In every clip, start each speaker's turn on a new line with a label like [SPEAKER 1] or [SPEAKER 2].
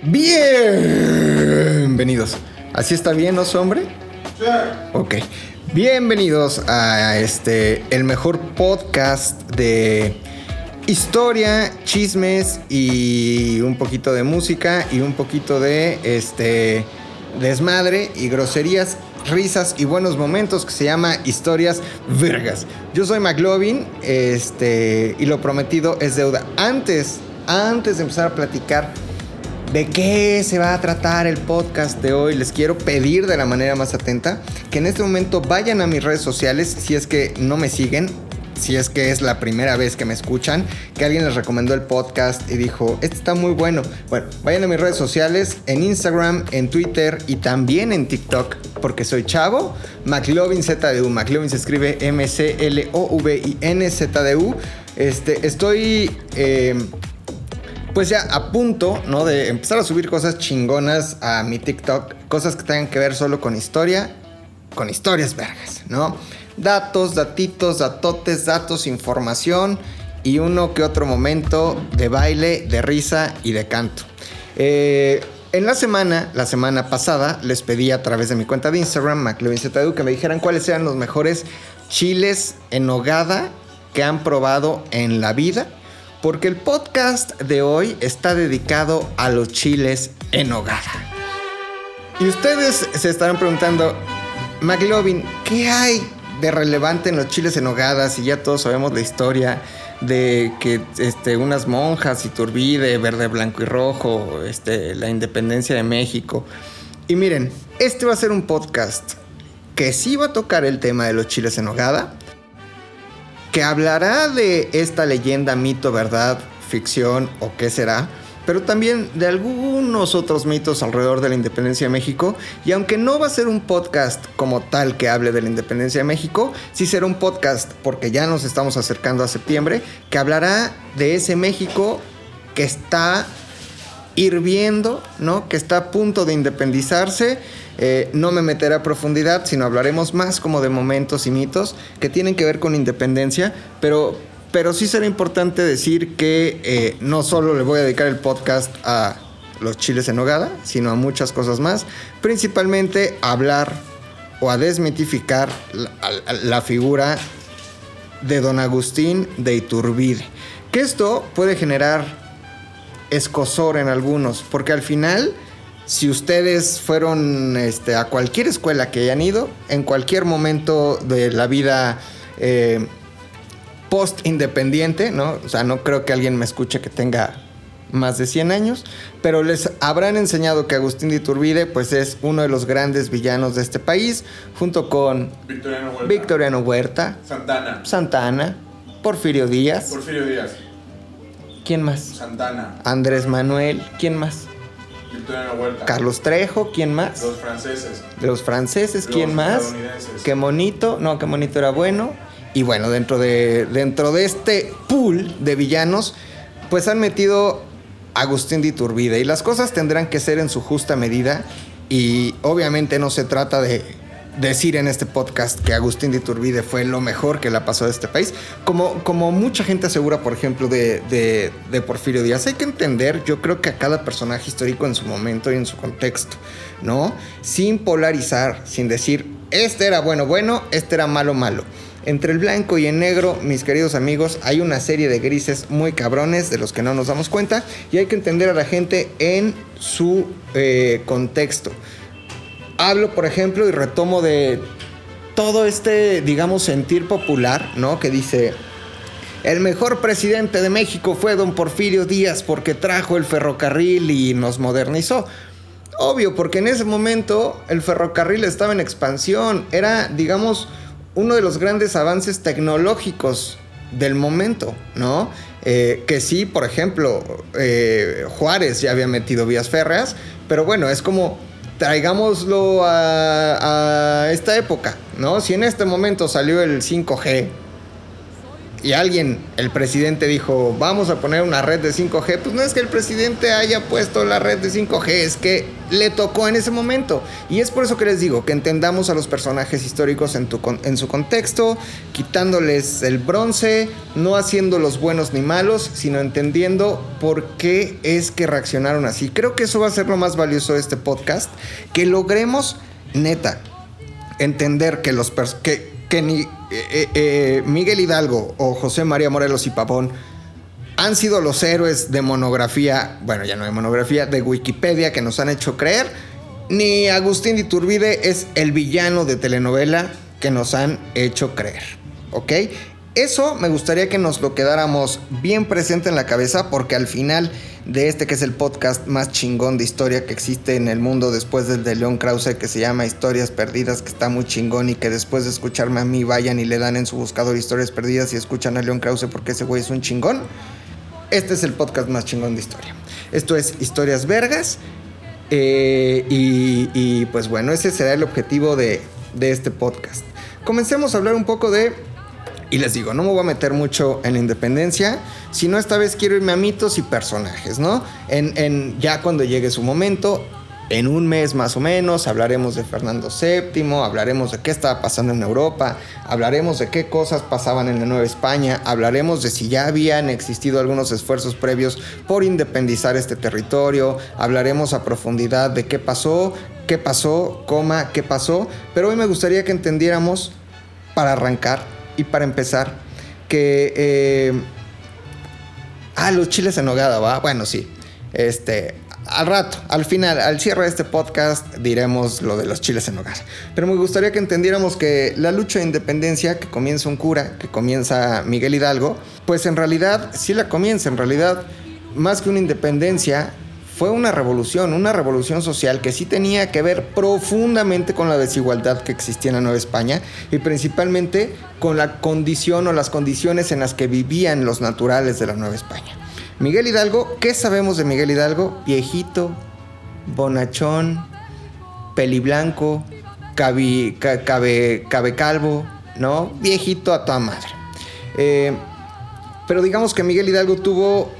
[SPEAKER 1] Bienvenidos. ¿Así está bien, no hombre? Sí. Ok. Bienvenidos a este, el mejor podcast de historia, chismes y un poquito de música y un poquito de este desmadre y groserías, risas y buenos momentos que se llama Historias Vergas. Yo soy McLovin, este, y lo prometido es deuda. Antes, antes de empezar a platicar de qué se va a tratar el podcast de hoy, les quiero pedir de la manera más atenta que en este momento vayan a mis redes sociales si es que no me siguen si es que es la primera vez que me escuchan, que alguien les recomendó el podcast y dijo, este está muy bueno. Bueno, vayan a mis redes sociales, en Instagram, en Twitter y también en TikTok, porque soy chavo, McLovin ZDU. McLovin se escribe M-C-L-O-V-I-N-Z-D-U. Este, estoy... Eh, pues ya a punto, ¿no? De empezar a subir cosas chingonas a mi TikTok, cosas que tengan que ver solo con historia, con historias vergas, ¿no? datos, datitos, datotes, datos, información y uno que otro momento de baile, de risa y de canto. Eh, en la semana, la semana pasada, les pedí a través de mi cuenta de Instagram, McLevinZedu, que me dijeran cuáles eran los mejores chiles en hogada que han probado en la vida, porque el podcast de hoy está dedicado a los chiles en hogada. Y ustedes se estarán preguntando, McLovin, ¿qué hay de relevante en los chiles en hogadas y ya todos sabemos la historia de que este, unas monjas, y Turbide, verde, blanco y rojo, este, la independencia de México. Y miren, este va a ser un podcast que sí va a tocar el tema de los chiles en hogada, que hablará de esta leyenda, mito, verdad, ficción o qué será pero también de algunos otros mitos alrededor de la independencia de México. Y aunque no va a ser un podcast como tal que hable de la independencia de México, sí será un podcast, porque ya nos estamos acercando a septiembre, que hablará de ese México que está hirviendo, ¿no? Que está a punto de independizarse. Eh, no me meteré a profundidad, sino hablaremos más como de momentos y mitos que tienen que ver con independencia, pero pero sí será importante decir que eh, no solo le voy a dedicar el podcast a los chiles en hogada, sino a muchas cosas más. Principalmente a hablar o a desmitificar la, figura de don Agustín de Iturbide. Que esto puede generar escosor en algunos, porque al final, si ustedes fueron este, a cualquier escuela que hayan ido, en cualquier momento de la vida eh, post-independiente, ¿no? O sea, no creo que alguien me escuche que tenga más de 100 años, pero les habrán enseñado que Agustín de Iturbide pues es uno de los grandes villanos de este país, junto con
[SPEAKER 2] Victoriano Huerta,
[SPEAKER 1] Victoriano Huerta
[SPEAKER 2] Santana,
[SPEAKER 1] Santana, Porfirio Díaz.
[SPEAKER 2] Porfirio Díaz.
[SPEAKER 1] ¿Quién más?
[SPEAKER 2] Santana.
[SPEAKER 1] Andrés Manuel, ¿quién más?
[SPEAKER 2] Victoriano Huerta.
[SPEAKER 1] Carlos Trejo, ¿quién más?
[SPEAKER 2] Los franceses.
[SPEAKER 1] Los franceses, ¿quién más? Qué monito, no, qué monito era bueno. Y bueno, dentro de, dentro de este pool de villanos, pues han metido a Agustín de Iturbide. Y las cosas tendrán que ser en su justa medida. Y obviamente no se trata de decir en este podcast que Agustín de Iturbide fue lo mejor que le pasado a este país. Como, como mucha gente asegura, por ejemplo, de, de, de, Porfirio Díaz, hay que entender, yo creo que a cada personaje histórico en su momento y en su contexto, ¿no? Sin polarizar, sin decir, este era bueno, bueno, este era malo, malo. Entre el blanco y el negro, mis queridos amigos, hay una serie de grises muy cabrones de los que no nos damos cuenta y hay que entender a la gente en su eh, contexto. Hablo, por ejemplo, y retomo de todo este, digamos, sentir popular, ¿no? Que dice, el mejor presidente de México fue don Porfirio Díaz porque trajo el ferrocarril y nos modernizó. Obvio, porque en ese momento el ferrocarril estaba en expansión, era, digamos, uno de los grandes avances tecnológicos del momento, ¿no? Eh, que sí, por ejemplo, eh, Juárez ya había metido vías férreas, pero bueno, es como traigámoslo a, esta época, ¿no? Si en este momento salió el 5G, y alguien, el presidente dijo, vamos a poner una red de 5G, pues no es que el presidente haya puesto la red de 5G, es que le tocó en ese momento. Y es por eso que les digo, que entendamos a los personajes históricos en, tu, su contexto, quitándoles el bronce, no haciéndolos buenos ni malos, sino entendiendo por qué es que reaccionaron así. Creo que eso va a ser lo más valioso de este podcast, que logremos, neta, entender que los que, que ni eh, eh, Miguel Hidalgo o José María Morelos y Pavón han sido los héroes de monografía, bueno, ya no hay monografía, de Wikipedia que nos han hecho creer, ni Agustín de Iturbide es el villano de telenovela que nos han hecho creer, ¿ok? Eso me gustaría que nos lo quedáramos bien presente en la cabeza porque al final de este que es el podcast más chingón de historia que existe en el mundo después del de León Krause que se llama Historias Perdidas, que está muy chingón y que después de escucharme a mí vayan y le dan en su buscador Historias Perdidas y escuchan a León Krause porque ese güey es un chingón. Este es el podcast más chingón de historia. Esto es Historias Vergas eh, y, pues bueno, ese será el objetivo de, de este podcast. Comencemos a hablar un poco de y les digo, no me voy a meter mucho en la independencia, sino esta vez quiero irme a mitos y personajes, ¿no? En, ya cuando llegue su momento, en un mes más o menos, hablaremos de Fernando VII, hablaremos de qué estaba pasando en Europa, hablaremos de qué cosas pasaban en la Nueva España, hablaremos de si ya habían existido algunos esfuerzos previos por independizar este territorio, hablaremos a profundidad de qué pasó, qué pasó, coma, qué pasó, pero hoy me gustaría que entendiéramos, para arrancar, y para empezar, que... Eh, ah, los chiles en nogada, ¿va? Bueno, sí. Este, al rato, al final, al cierre de este podcast, diremos lo de los chiles en nogada. Pero me gustaría que entendiéramos que la lucha de independencia que comienza un cura, que comienza Miguel Hidalgo, pues en realidad sí la comienza, en realidad, más que una independencia, fue una revolución, una revolución social que sí tenía que ver profundamente con la desigualdad que existía en la Nueva España y principalmente con la condición o las condiciones en las que vivían los naturales de la Nueva España. Miguel Hidalgo, ¿qué sabemos de Miguel Hidalgo? Viejito, bonachón, peliblanco, cabe, cabe, calvo, ¿no? Viejito a toda madre. Eh, pero digamos que Miguel Hidalgo tuvo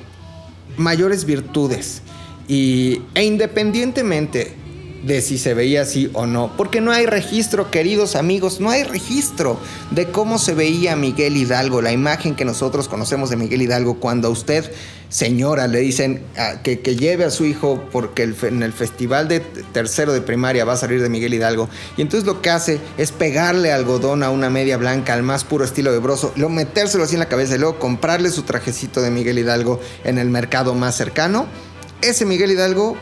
[SPEAKER 1] mayores virtudes y, e independientemente de si se veía así o no, porque no hay registro, queridos amigos, no hay registro de cómo se veía Miguel Hidalgo, la imagen que nosotros conocemos de Miguel Hidalgo cuando a usted, señora, le dicen ah, que, lleve a su hijo porque en el festival de tercero de primaria va a salir de Miguel Hidalgo, y entonces lo que hace es pegarle algodón a una media blanca al más puro estilo de broso, luego metérselo así en la cabeza y luego comprarle su trajecito de Miguel Hidalgo en el mercado más cercano ese Miguel Hidalgo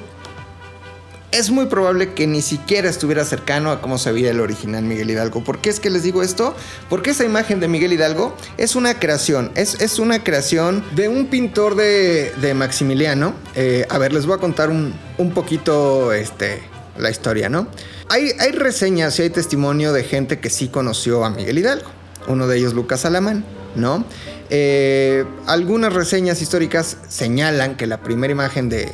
[SPEAKER 1] es muy probable que ni siquiera estuviera cercano a cómo se veía el original Miguel Hidalgo. ¿Por qué es que les digo esto? Porque esa imagen de Miguel Hidalgo es una creación, es, una creación de un pintor de, Maximiliano. Eh, a ver, les voy a contar un, poquito este, la historia, ¿no? Hay, hay reseñas y hay testimonio de gente que sí conoció a Miguel Hidalgo. Uno de ellos, Lucas Alamán, ¿no? Eh, algunas reseñas históricas señalan que la primera imagen de,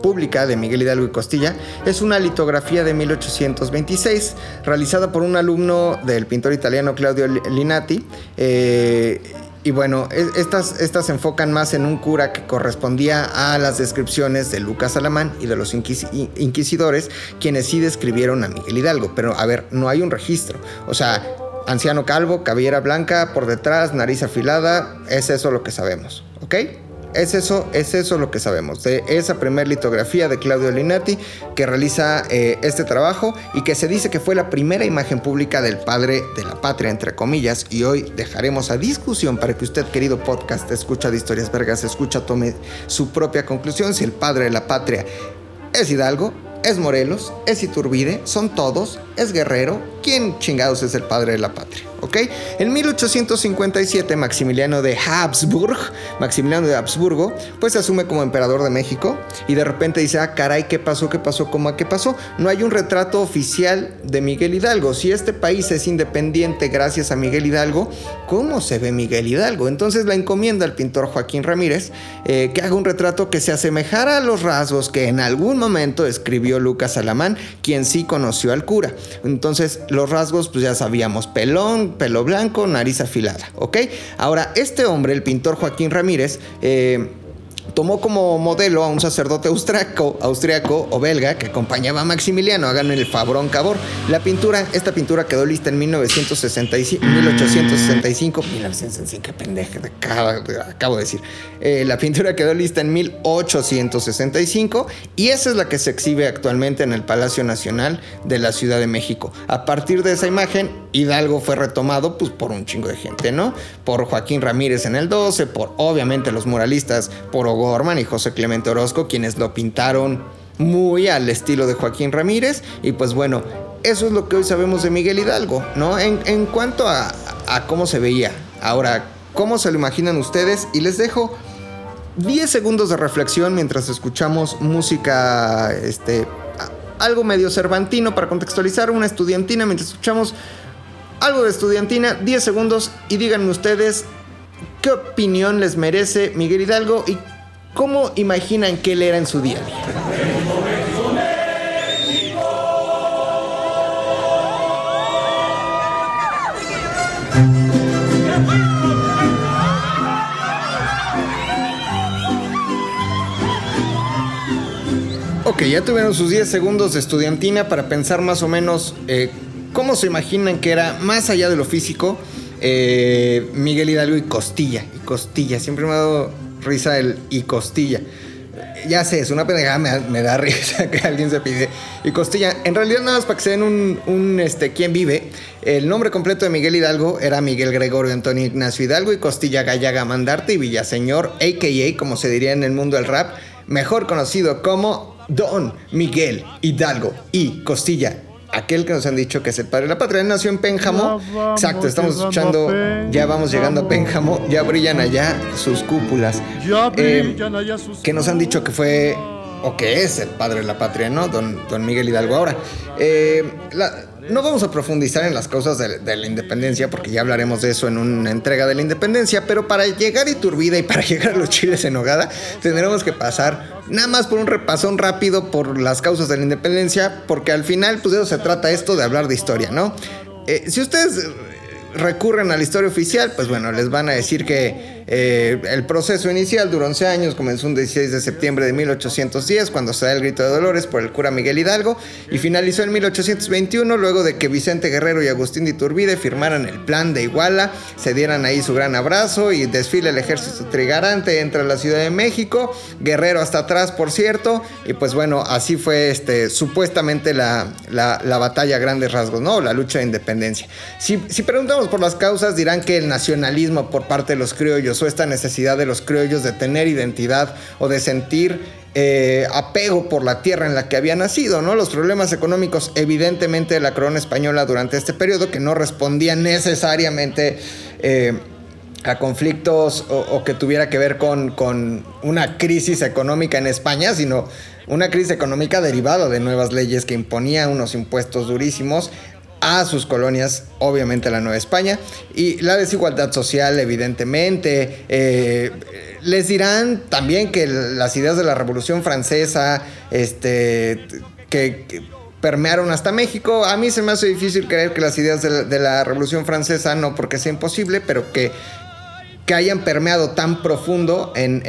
[SPEAKER 1] pública de Miguel Hidalgo y Costilla es una litografía de 1826 realizada por un alumno del pintor italiano Claudio Linati. Eh, y bueno, e, estas, estas se enfocan más en un cura que correspondía a las descripciones de Lucas Alamán y de los inquisidores, quienes sí describieron a Miguel Hidalgo. Pero a ver, no hay un registro. O sea, Anciano calvo, cabellera blanca, por detrás, nariz afilada, es eso lo que sabemos, ¿ok? Es eso, es eso lo que sabemos de esa primera litografía de Claudio Linati que realiza eh, este trabajo y que se dice que fue la primera imagen pública del padre de la patria, entre comillas, y hoy dejaremos a discusión para que usted, querido podcast, escucha de historias vergas, escucha, tome su propia conclusión si el padre de la patria es Hidalgo, es Morelos, es Iturbide, son todos, es Guerrero, ¿quién chingados es el padre de la patria? ¿ok? En 1857 Maximiliano de Habsburg, Maximiliano de Habsburgo, pues se asume como emperador de México y de repente dice, ah, caray, ¿qué pasó? ¿Qué pasó? ¿Cómo a qué pasó? No hay un retrato oficial de Miguel Hidalgo. Si este país es independiente gracias a Miguel Hidalgo, ¿cómo se ve Miguel Hidalgo? Entonces la encomienda al pintor Joaquín Ramírez eh, que haga un retrato que se asemejara a los rasgos que en algún momento escribió Lucas Alamán, quien sí conoció al cura. Entonces, los rasgos, pues ya sabíamos, pelón, pelo blanco, nariz afilada, ¿ok? Ahora, este hombre, el pintor Joaquín Ramírez, eh, tomó como modelo a un sacerdote austriaco, austriaco o belga que acompañaba a Maximiliano, hagan el fabrón cabor. La pintura, esta pintura quedó lista en 1965, 1865, 1965, qué pendeja, acabo de decir. Eh, la pintura quedó lista en 1865 y esa es la que se exhibe actualmente en el Palacio Nacional de la Ciudad de México. A partir de esa imagen, Hidalgo fue retomado pues, por un chingo de gente, ¿no? Por Joaquín Ramírez en el 12, por obviamente los muralistas, por Gorman y José Clemente Orozco, quienes lo pintaron muy al estilo de Joaquín Ramírez. Y pues bueno, eso es lo que hoy sabemos de Miguel Hidalgo, ¿no? En, cuanto a, cómo se veía. Ahora, ¿cómo se lo imaginan ustedes? Y les dejo 10 segundos de reflexión mientras escuchamos música, este, algo medio cervantino para contextualizar, una estudiantina, mientras escuchamos algo de estudiantina, 10 segundos y díganme ustedes qué opinión les merece Miguel Hidalgo y ¿Cómo imaginan que él era en su día? Ok, ya tuvieron sus 10 segundos de estudiantina para pensar más o menos eh, cómo se imaginan que era, más allá de lo físico, eh, Miguel Hidalgo y Costilla. Y Costilla, siempre me ha dado risa el y costilla. Ya sé, es una pendejada, me, da risa que alguien se pide. Y costilla, en realidad nada más para que se den un, un este, quién vive. El nombre completo de Miguel Hidalgo era Miguel Gregorio Antonio Ignacio Hidalgo y Costilla Gallaga Mandarte y Villaseñor, a.k.a. como se diría en el mundo del rap, mejor conocido como Don Miguel Hidalgo y Costilla aquel que nos han dicho que es el padre de la patria, nació en Pénjamo. Exacto, estamos escuchando, ya vamos llegando a Pénjamo, ya brillan allá sus cúpulas. Ya eh, brillan allá sus Que nos han dicho que fue o que es el padre de la patria, ¿no? Don, don Miguel Hidalgo. Ahora, eh, no vamos a profundizar en las causas de, la independencia, porque ya hablaremos de eso en una entrega de la independencia, pero para llegar a Iturbide y para llegar a los chiles en Nogada, tendremos que pasar nada más por un repasón rápido por las causas de la independencia, porque al final, pues de eso se trata esto de hablar de historia, ¿no? Eh, si ustedes recurren a la historia oficial, pues bueno, les van a decir que eh, el proceso inicial duró 11 años, comenzó un 16 de septiembre de 1810, cuando se da el grito de Dolores por el cura Miguel Hidalgo, y finalizó en 1821, luego de que Vicente Guerrero y Agustín de Iturbide firmaran el plan de Iguala, se dieran ahí su gran abrazo y desfile el ejército trigarante entre la Ciudad de México, Guerrero hasta atrás, por cierto, y pues bueno, así fue este, supuestamente la, la, batalla a grandes rasgos, ¿no? La lucha de independencia. Si, si preguntamos por las causas, dirán que el nacionalismo por parte de los criollos esta necesidad de los criollos de tener identidad o de sentir eh, apego por la tierra en la que había nacido, ¿no? Los problemas económicos, evidentemente, de la corona española durante este periodo, que no respondían necesariamente eh, a conflictos o, que tuviera que ver con, una crisis económica en España, sino una crisis económica derivada de nuevas leyes que imponían unos impuestos durísimos a sus colonias, obviamente la Nueva España, y la desigualdad social, evidentemente. Eh, les dirán también que las ideas de la Revolución Francesa, este, que, permearon hasta México. A mí se me hace difícil creer que las ideas de la, Revolución Francesa, no porque sea imposible, pero que, que hayan permeado tan profundo en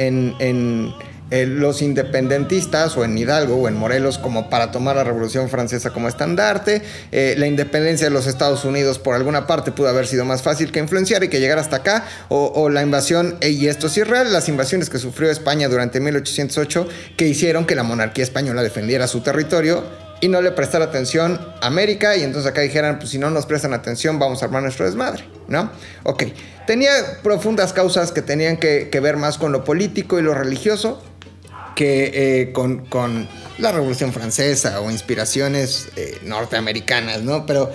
[SPEAKER 1] eh, los independentistas o en Hidalgo o en Morelos como para tomar la Revolución Francesa como estandarte. Eh, la independencia de los Estados Unidos por alguna parte pudo haber sido más fácil que influenciar y que llegar hasta acá. O, la invasión, y esto es real, las invasiones que sufrió España durante 1808 que hicieron que la monarquía española defendiera su territorio y no le prestara atención a América y entonces acá dijeran, pues si no nos prestan atención vamos a armar nuestro desmadre, ¿no? Ok, tenía profundas causas que tenían que ver más con lo político y lo religioso, que eh, con, la Revolución Francesa o inspiraciones eh, norteamericanas, ¿no? Pero,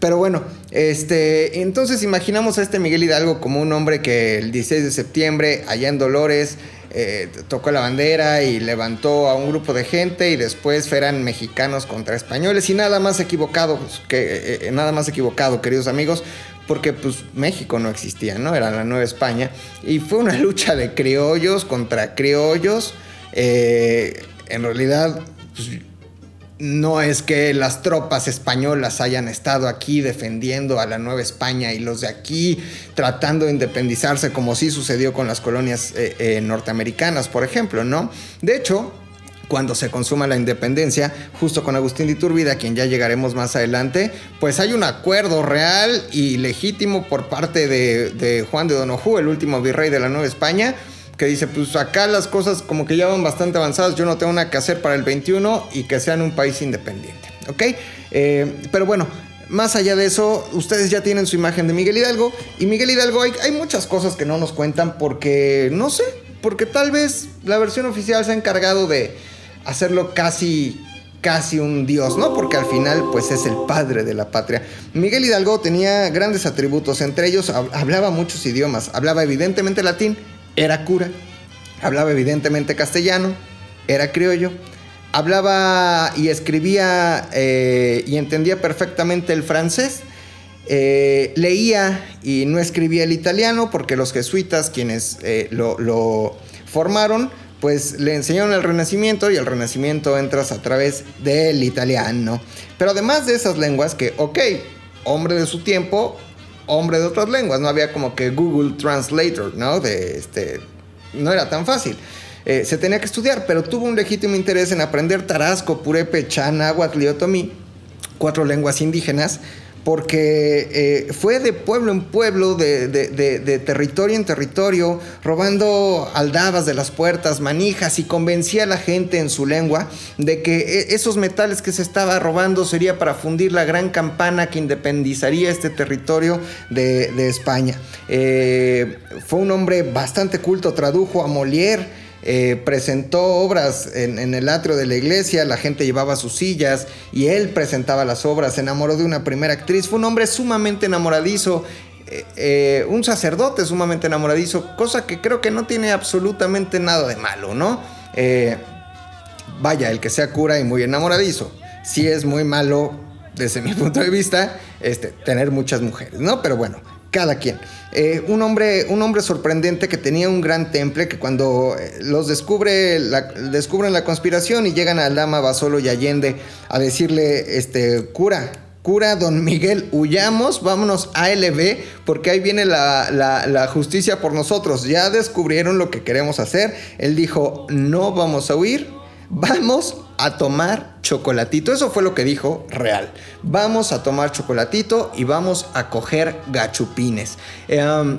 [SPEAKER 1] pero bueno, este, entonces imaginamos a este Miguel Hidalgo como un hombre que el 16 de septiembre, allá en Dolores, eh, tocó la bandera y levantó a un grupo de gente y después eran mexicanos contra españoles y nada más equivocado, que, nada más equivocado, queridos amigos, porque pues México no existía, ¿no? Era la Nueva España y fue una lucha de criollos contra criollos eh, en realidad, pues, no es que las tropas españolas hayan estado aquí defendiendo a la Nueva España y los de aquí tratando de independizarse como sí sucedió con las colonias eh, eh, norteamericanas, por ejemplo, ¿no? De hecho, cuando se consuma la independencia, justo con Agustín de Iturbide, a quien ya llegaremos más adelante, pues hay un acuerdo real y legítimo por parte de, Juan de Donojú, el último virrey de la Nueva España, que dice, pues acá las cosas como que ya van bastante avanzadas, yo no tengo nada que hacer para el 21 y que sean un país independiente, ¿ok? Eh, pero bueno, más allá de eso, ustedes ya tienen su imagen de Miguel Hidalgo y Miguel Hidalgo hay, hay muchas cosas que no nos cuentan porque, no sé, porque tal vez la versión oficial se ha encargado de hacerlo casi casi un dios, ¿no? Porque al final, pues es el padre de la patria. Miguel Hidalgo tenía grandes atributos, entre ellos hablaba muchos idiomas, hablaba evidentemente latín, era cura, hablaba evidentemente castellano, era criollo, hablaba y escribía eh, y entendía perfectamente el francés, eh, leía y no escribía el italiano porque los jesuitas, quienes eh, lo, lo formaron, pues le enseñaron el Renacimiento y el Renacimiento entras a través del italiano. Pero además de esas lenguas que, ok, hombre de su tiempo, hombre de otras lenguas, no había como que Google Translator, ¿no? De este, no era tan fácil. Eh, se tenía que estudiar, pero tuvo un legítimo interés en aprender tarasco, purepe, chan, náhuatl y otomí, cuatro lenguas indígenas, porque eh, fue de pueblo en pueblo, de, territorio en territorio, robando aldabas de las puertas, manijas, y convencía a la gente en su lengua de que e, esos metales que se estaba robando sería para fundir la gran campana que independizaría este territorio de, España. Eh, fue un hombre bastante culto, tradujo a Molière, eh, presentó obras en, el atrio de la iglesia, la gente llevaba sus sillas y él presentaba las obras, se enamoró de una primera actriz, fue un hombre sumamente enamoradizo, eh, eh, un sacerdote sumamente enamoradizo, cosa que creo que no tiene absolutamente nada de malo, ¿no? vaya, el que sea cura y muy enamoradizo, sí es muy malo desde mi punto de vista, este, tener muchas mujeres, ¿no? Pero bueno, cada quien. Eh, un, hombre, un hombre sorprendente que tenía un gran temple, que cuando eh, los descubre la, descubren la conspiración y llegan a Lama, Basolo y Allende a decirle, este, cura, cura don Miguel, huyamos, vámonos a LB, porque ahí viene la, la, justicia por nosotros. Ya descubrieron lo que queremos hacer. Él dijo, no vamos a huir, vamos a tomar chocolatito. Eso fue lo que dijo Real. Vamos a tomar chocolatito y vamos a coger gachupines. Em,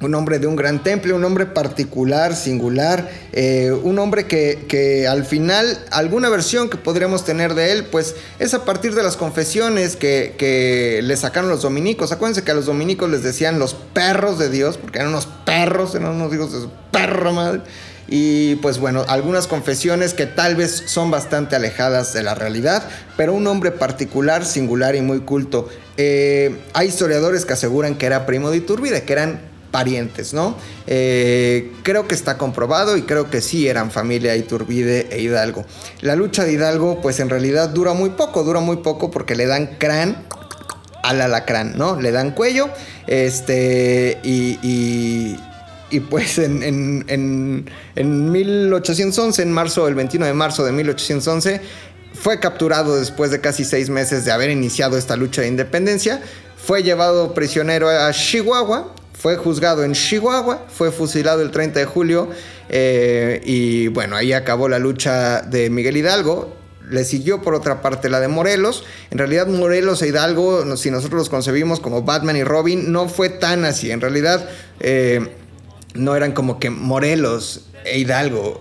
[SPEAKER 1] un hombre de un gran temple, un hombre particular, singular, eh, un hombre que, al final, alguna versión que podríamos tener de él, pues es a partir de las confesiones que, le sacaron los dominicos. Acuérdense que a los dominicos les decían los perros de Dios, porque eran unos perros, eran unos hijos de su perro madre. Y pues bueno, algunas confesiones que tal vez son bastante alejadas de la realidad, pero un hombre particular, singular y muy culto. Eh, hay historiadores que aseguran que era primo de Iturbide, que eran parientes, ¿no? Eh, creo que está comprobado y creo que sí eran familia Iturbide e Hidalgo. La lucha de Hidalgo, pues en realidad dura muy poco, dura muy poco porque le dan crán al alacrán, ¿no? Le dan cuello, este, y y pues en, en, en, 1811, en marzo, el 21 de marzo de 1811, fue capturado después de casi seis meses de haber iniciado esta lucha de independencia. Fue llevado prisionero a Chihuahua, fue juzgado en Chihuahua, fue fusilado el 30 de julio eh, y bueno, ahí acabó la lucha de Miguel Hidalgo. Le siguió por otra parte la de Morelos. En realidad Morelos e Hidalgo, si nosotros los concebimos como Batman y Robin, no fue tan así. En realidad... Eh, no eran como que Morelos e Hidalgo.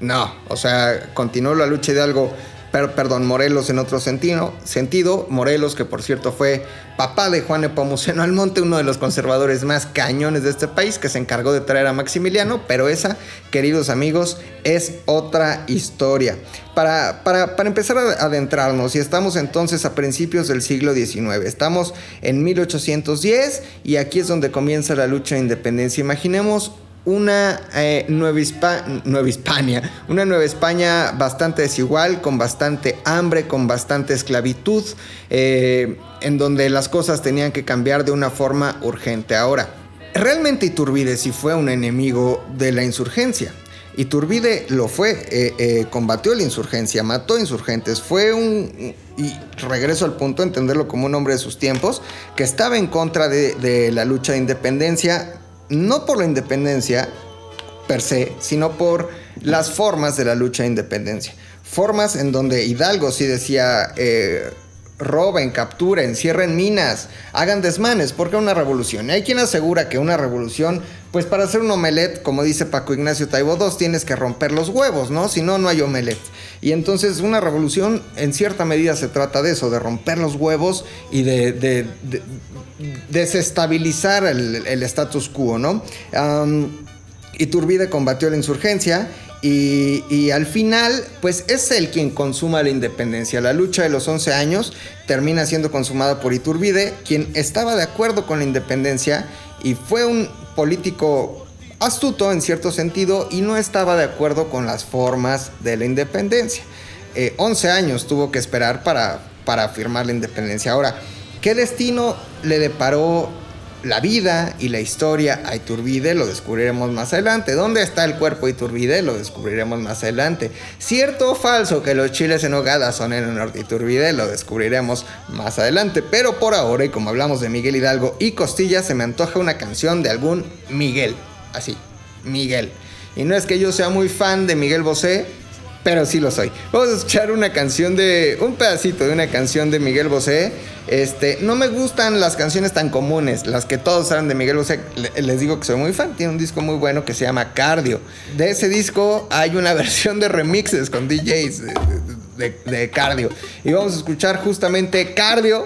[SPEAKER 1] no, o sea, continuó la lucha Hidalgo perdón, Morelos en otro sentido, sentido, Morelos que por cierto fue papá de Juan Epomuceno Almonte, uno de los conservadores más cañones de este país, que se encargó de traer a Maximiliano, pero esa, queridos amigos, es otra historia. Para, para, para empezar a adentrarnos, y estamos entonces a principios del siglo XIX, estamos en 1810 y aquí es donde comienza la lucha de independencia. Imaginemos una eh, nueva, Hispania, una Nueva España bastante desigual, con bastante hambre, con bastante esclavitud, eh, en donde las cosas tenían que cambiar de una forma urgente. Ahora, realmente Iturbide sí fue un enemigo de la insurgencia. Iturbide lo fue, eh, combatió la insurgencia, mató insurgentes, fue un, y regreso al punto, entenderlo como un hombre de sus tiempos, que estaba en contra de la lucha de independencia, no por la independencia per se, sino por las formas de la lucha de independencia. Formas en donde Hidalgo sí decía, eh, roben, capturen, cierren minas, hagan desmanes, porque una revolución. Y hay quien asegura que una revolución, pues para hacer un omelette, como dice Paco Ignacio Taibo II, tienes que romper los huevos, ¿no? Si no, no hay omelette. Y entonces una revolución en cierta medida se trata de eso, de romper los huevos y de, de- de- desestabilizar el, status quo, ¿no? Am, Iturbide combatió la insurgencia y, al final, pues es él quien consuma la independencia. La lucha de los 11 años termina siendo consumada por Iturbide, quien estaba de acuerdo con la independencia y fue un político astuto en cierto sentido y no estaba de acuerdo con las formas de la independencia. Eh, 11 años tuvo que esperar para, para firmar la independencia. Ahora, ¿qué destino le deparó la vida y la historia a Iturbide? Lo descubriremos más adelante. ¿Dónde está el cuerpo de Iturbide? Lo descubriremos más adelante. ¿Cierto o falso que los chiles en hogada son en honor de Iturbide? Lo descubriremos más adelante. Pero por ahora, y como hablamos de Miguel Hidalgo y Costilla, se me antoja una canción de algún Miguel. Así, Miguel. Y no es que yo sea muy fan de Miguel Bosé, pero sí lo soy. Vamos a escuchar una canción de. un pedacito de una canción de Miguel Bosé. Este, no me gustan las canciones tan comunes, las que todos saben de Miguel Bosé. Le- Les digo que soy muy fan. Tiene un disco muy bueno que se llama Cardio. De ese disco hay una versión de remixes con DJs de Cardio. Y vamos a escuchar justamente Cardio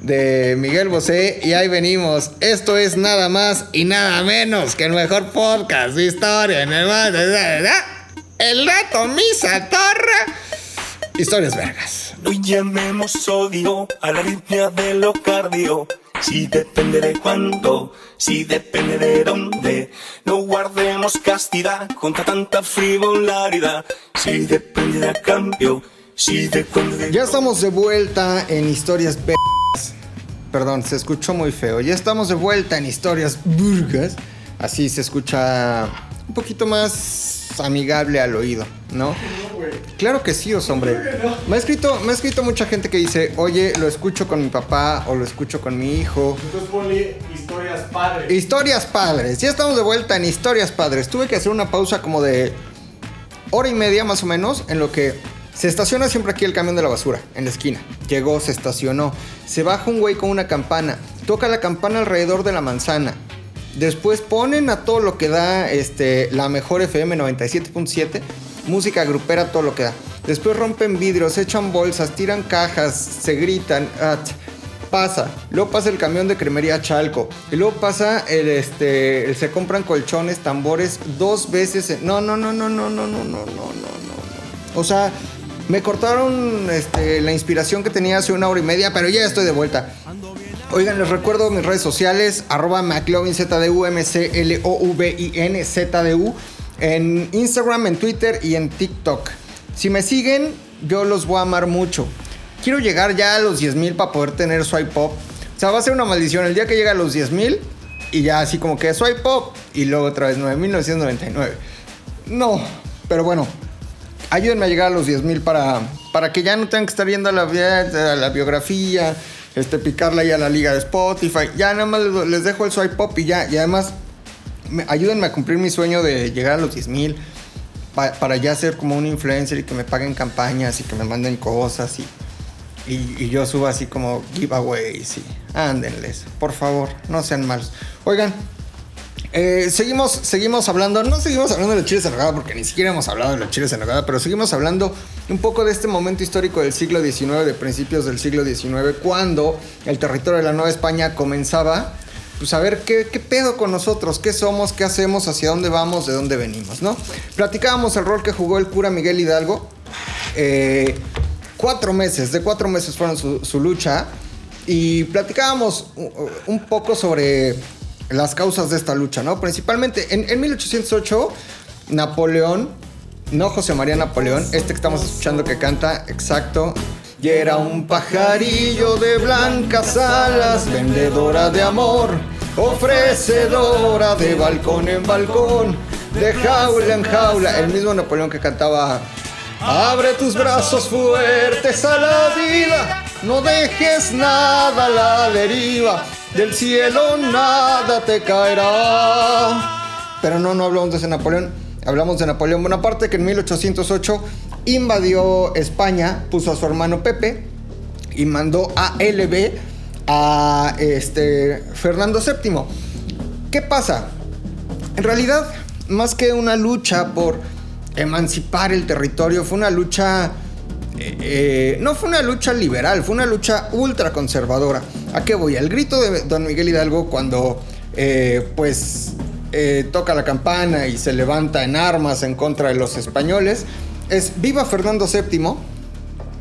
[SPEAKER 1] de Miguel Bosé y ahí venimos. Esto es nada más y nada menos que el mejor podcast de historia en el mundo. El dato Misa Torre. Historias vergas.
[SPEAKER 3] No llamemos odio a la arritmia de lo cardio. Si depende de cuándo, si depende de dónde. No guardemos castidad contra tanta frivolidad. Si depende de a cambio, si depende de.
[SPEAKER 1] Ya estamos de vuelta en Historias vergas. Perdón, se escuchó muy feo. Ya estamos de vuelta en Historias vergas. Así se escucha un poquito más amigable al oído, ¿no? Claro que sí, os hombre. Me ha escrito, me ha escrito mucha gente que dice, oye, lo escucho con mi papá o lo escucho con mi hijo.
[SPEAKER 2] Entonces ponle historias padres.
[SPEAKER 1] Historias padres. Ya estamos de vuelta en Historias padres. Tuve que hacer una pausa como de hora y media más o menos en lo que se estaciona siempre aquí el camión de la basura en la esquina. Llegó, se estacionó. Se baja un güey con una campana. Toca la campana alrededor de la manzana. Después ponen a todo lo que da este, la mejor FM 97.7. Música grupera, todo lo que da. Después rompen vidrios, echan bolsas, tiran cajas, se gritan. ah, pasa. Luego pasa el camión de cremería Chalco. Y luego pasa el este. se compran colchones, tambores dos veces. no, no, no, no, no, no, no, no, no, no, no. O sea, me cortaron este, la inspiración que tenía hace una hora y media, pero ya estoy de vuelta. Oigan, les recuerdo mis redes sociales, arroba McLovinZDU, M-C-L-O-V-I-N-Z-D-U, en Instagram, en Twitter y en TikTok. Si me siguen, yo los voy a amar mucho. Quiero llegar ya a los 10 mil para poder tener swipe pop. O sea, va a ser una maldición el día que llega a los 10 mil y ya así como que swipe pop y luego otra vez 9.999. No, pero bueno, ayúdenme a llegar a los 10 mil para, para que ya no tengan que estar viendo la biografía, este, picarla ya a la liga de Spotify. Ya nada más les, les dejo el swipe pop y ya. Y además, me- ayúdenme a cumplir mi sueño de llegar a los 10 mil para ya ser como un influencer y que me paguen campañas y que me manden cosas y, y, y yo suba así como giveaways y ándenles. Por favor, no sean malos. Oigan, eh, seguimos, seguimos hablando, no seguimos hablando de los chiles en nogada porque ni siquiera hemos hablado de los chiles en nogada, pero seguimos hablando un poco de este momento histórico del siglo XIX, de principios del siglo XIX, cuando el territorio de la Nueva España comenzaba, pues a ver qué, pedo con nosotros, qué somos, qué hacemos, hacia dónde vamos, de dónde venimos, ¿no? Platicábamos el rol que jugó el cura Miguel Hidalgo, eh, cuatro meses, de cuatro meses fueron su, su lucha y platicábamos un poco sobre las causas de esta lucha, ¿no? Principalmente en, en 1808, Napoleón, no José María Napoleón, este que estamos escuchando que canta, exacto. Y era un pajarillo de blancas alas, vendedora de amor, ofrecedora de balcón en balcón, de jaula en jaula. El mismo Napoleón que cantaba Abre tus brazos fuertes a la vida, no dejes nada a la deriva, del cielo nada te caerá. Pero no, no hablamos de Napoleón, hablamos de Napoleón Bonaparte que en 1808 invadió España, puso a su hermano Pepe y mandó a LB a este, Fernando VII. ¿Qué pasa? En realidad, más que una lucha por emancipar el territorio, fue una lucha... Eh, eh, no fue una lucha liberal, fue una lucha ultra conservadora. ¿A qué voy? El grito de don Miguel Hidalgo cuando eh, pues toca la campana y se levanta en armas en contra de los españoles es viva Fernando VII,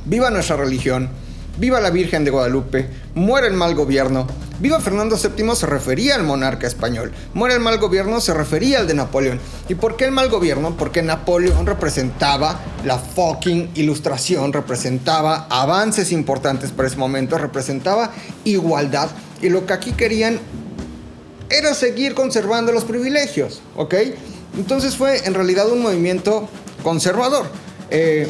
[SPEAKER 1] viva nuestra religión, viva la Virgen de Guadalupe, muere el mal gobierno, Viva Fernando VII se refería al monarca español. Muere el mal gobierno se refería al de Napoleón. ¿Y por qué el mal gobierno? Porque Napoleón representaba la fucking ilustración, representaba avances importantes para ese momento, representaba igualdad. Y lo que aquí querían era seguir conservando los privilegios, ¿ok? Entonces fue en realidad un movimiento conservador. Eh,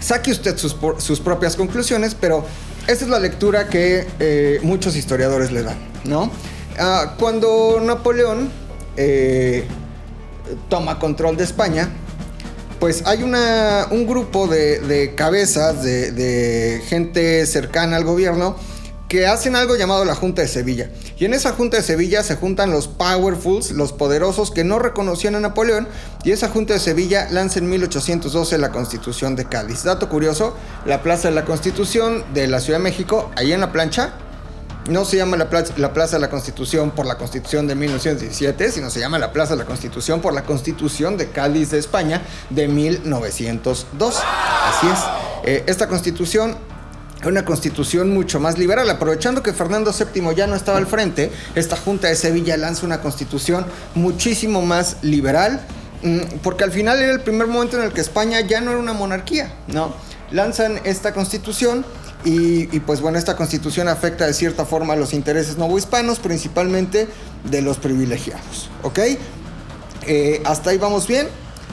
[SPEAKER 1] saque usted sus, sus propias conclusiones, pero esta es la lectura que eh, muchos historiadores le dan, ¿no? Ah, cuando Napoleón eh, toma control de España, pues hay una, un grupo de, cabezas, de, de gente cercana al gobierno, que hacen algo llamado la Junta de Sevilla. Y en esa Junta de Sevilla se juntan los powerfuls, los poderosos que no reconocían a Napoleón, y esa Junta de Sevilla lanza en 1812 la Constitución de Cádiz. Dato curioso, la Plaza de la Constitución de la Ciudad de México, ahí en la plancha, no se llama la plaza, la plaza, de la Constitución por la Constitución de 1917, sino se llama la Plaza de la Constitución por la Constitución de Cádiz de España de 1902. Así es. Eh, esta constitución una constitución mucho más liberal. Aprovechando que Fernando VII ya no estaba al frente, esta Junta de Sevilla lanza una constitución muchísimo más liberal, mm, porque al final era el primer momento en el que España ya no era una monarquía, ¿no? Lanzan esta constitución y, pues bueno, esta constitución afecta de cierta forma a los intereses novohispanos, principalmente de los privilegiados, ¿ok? Eh, hasta ahí vamos bien.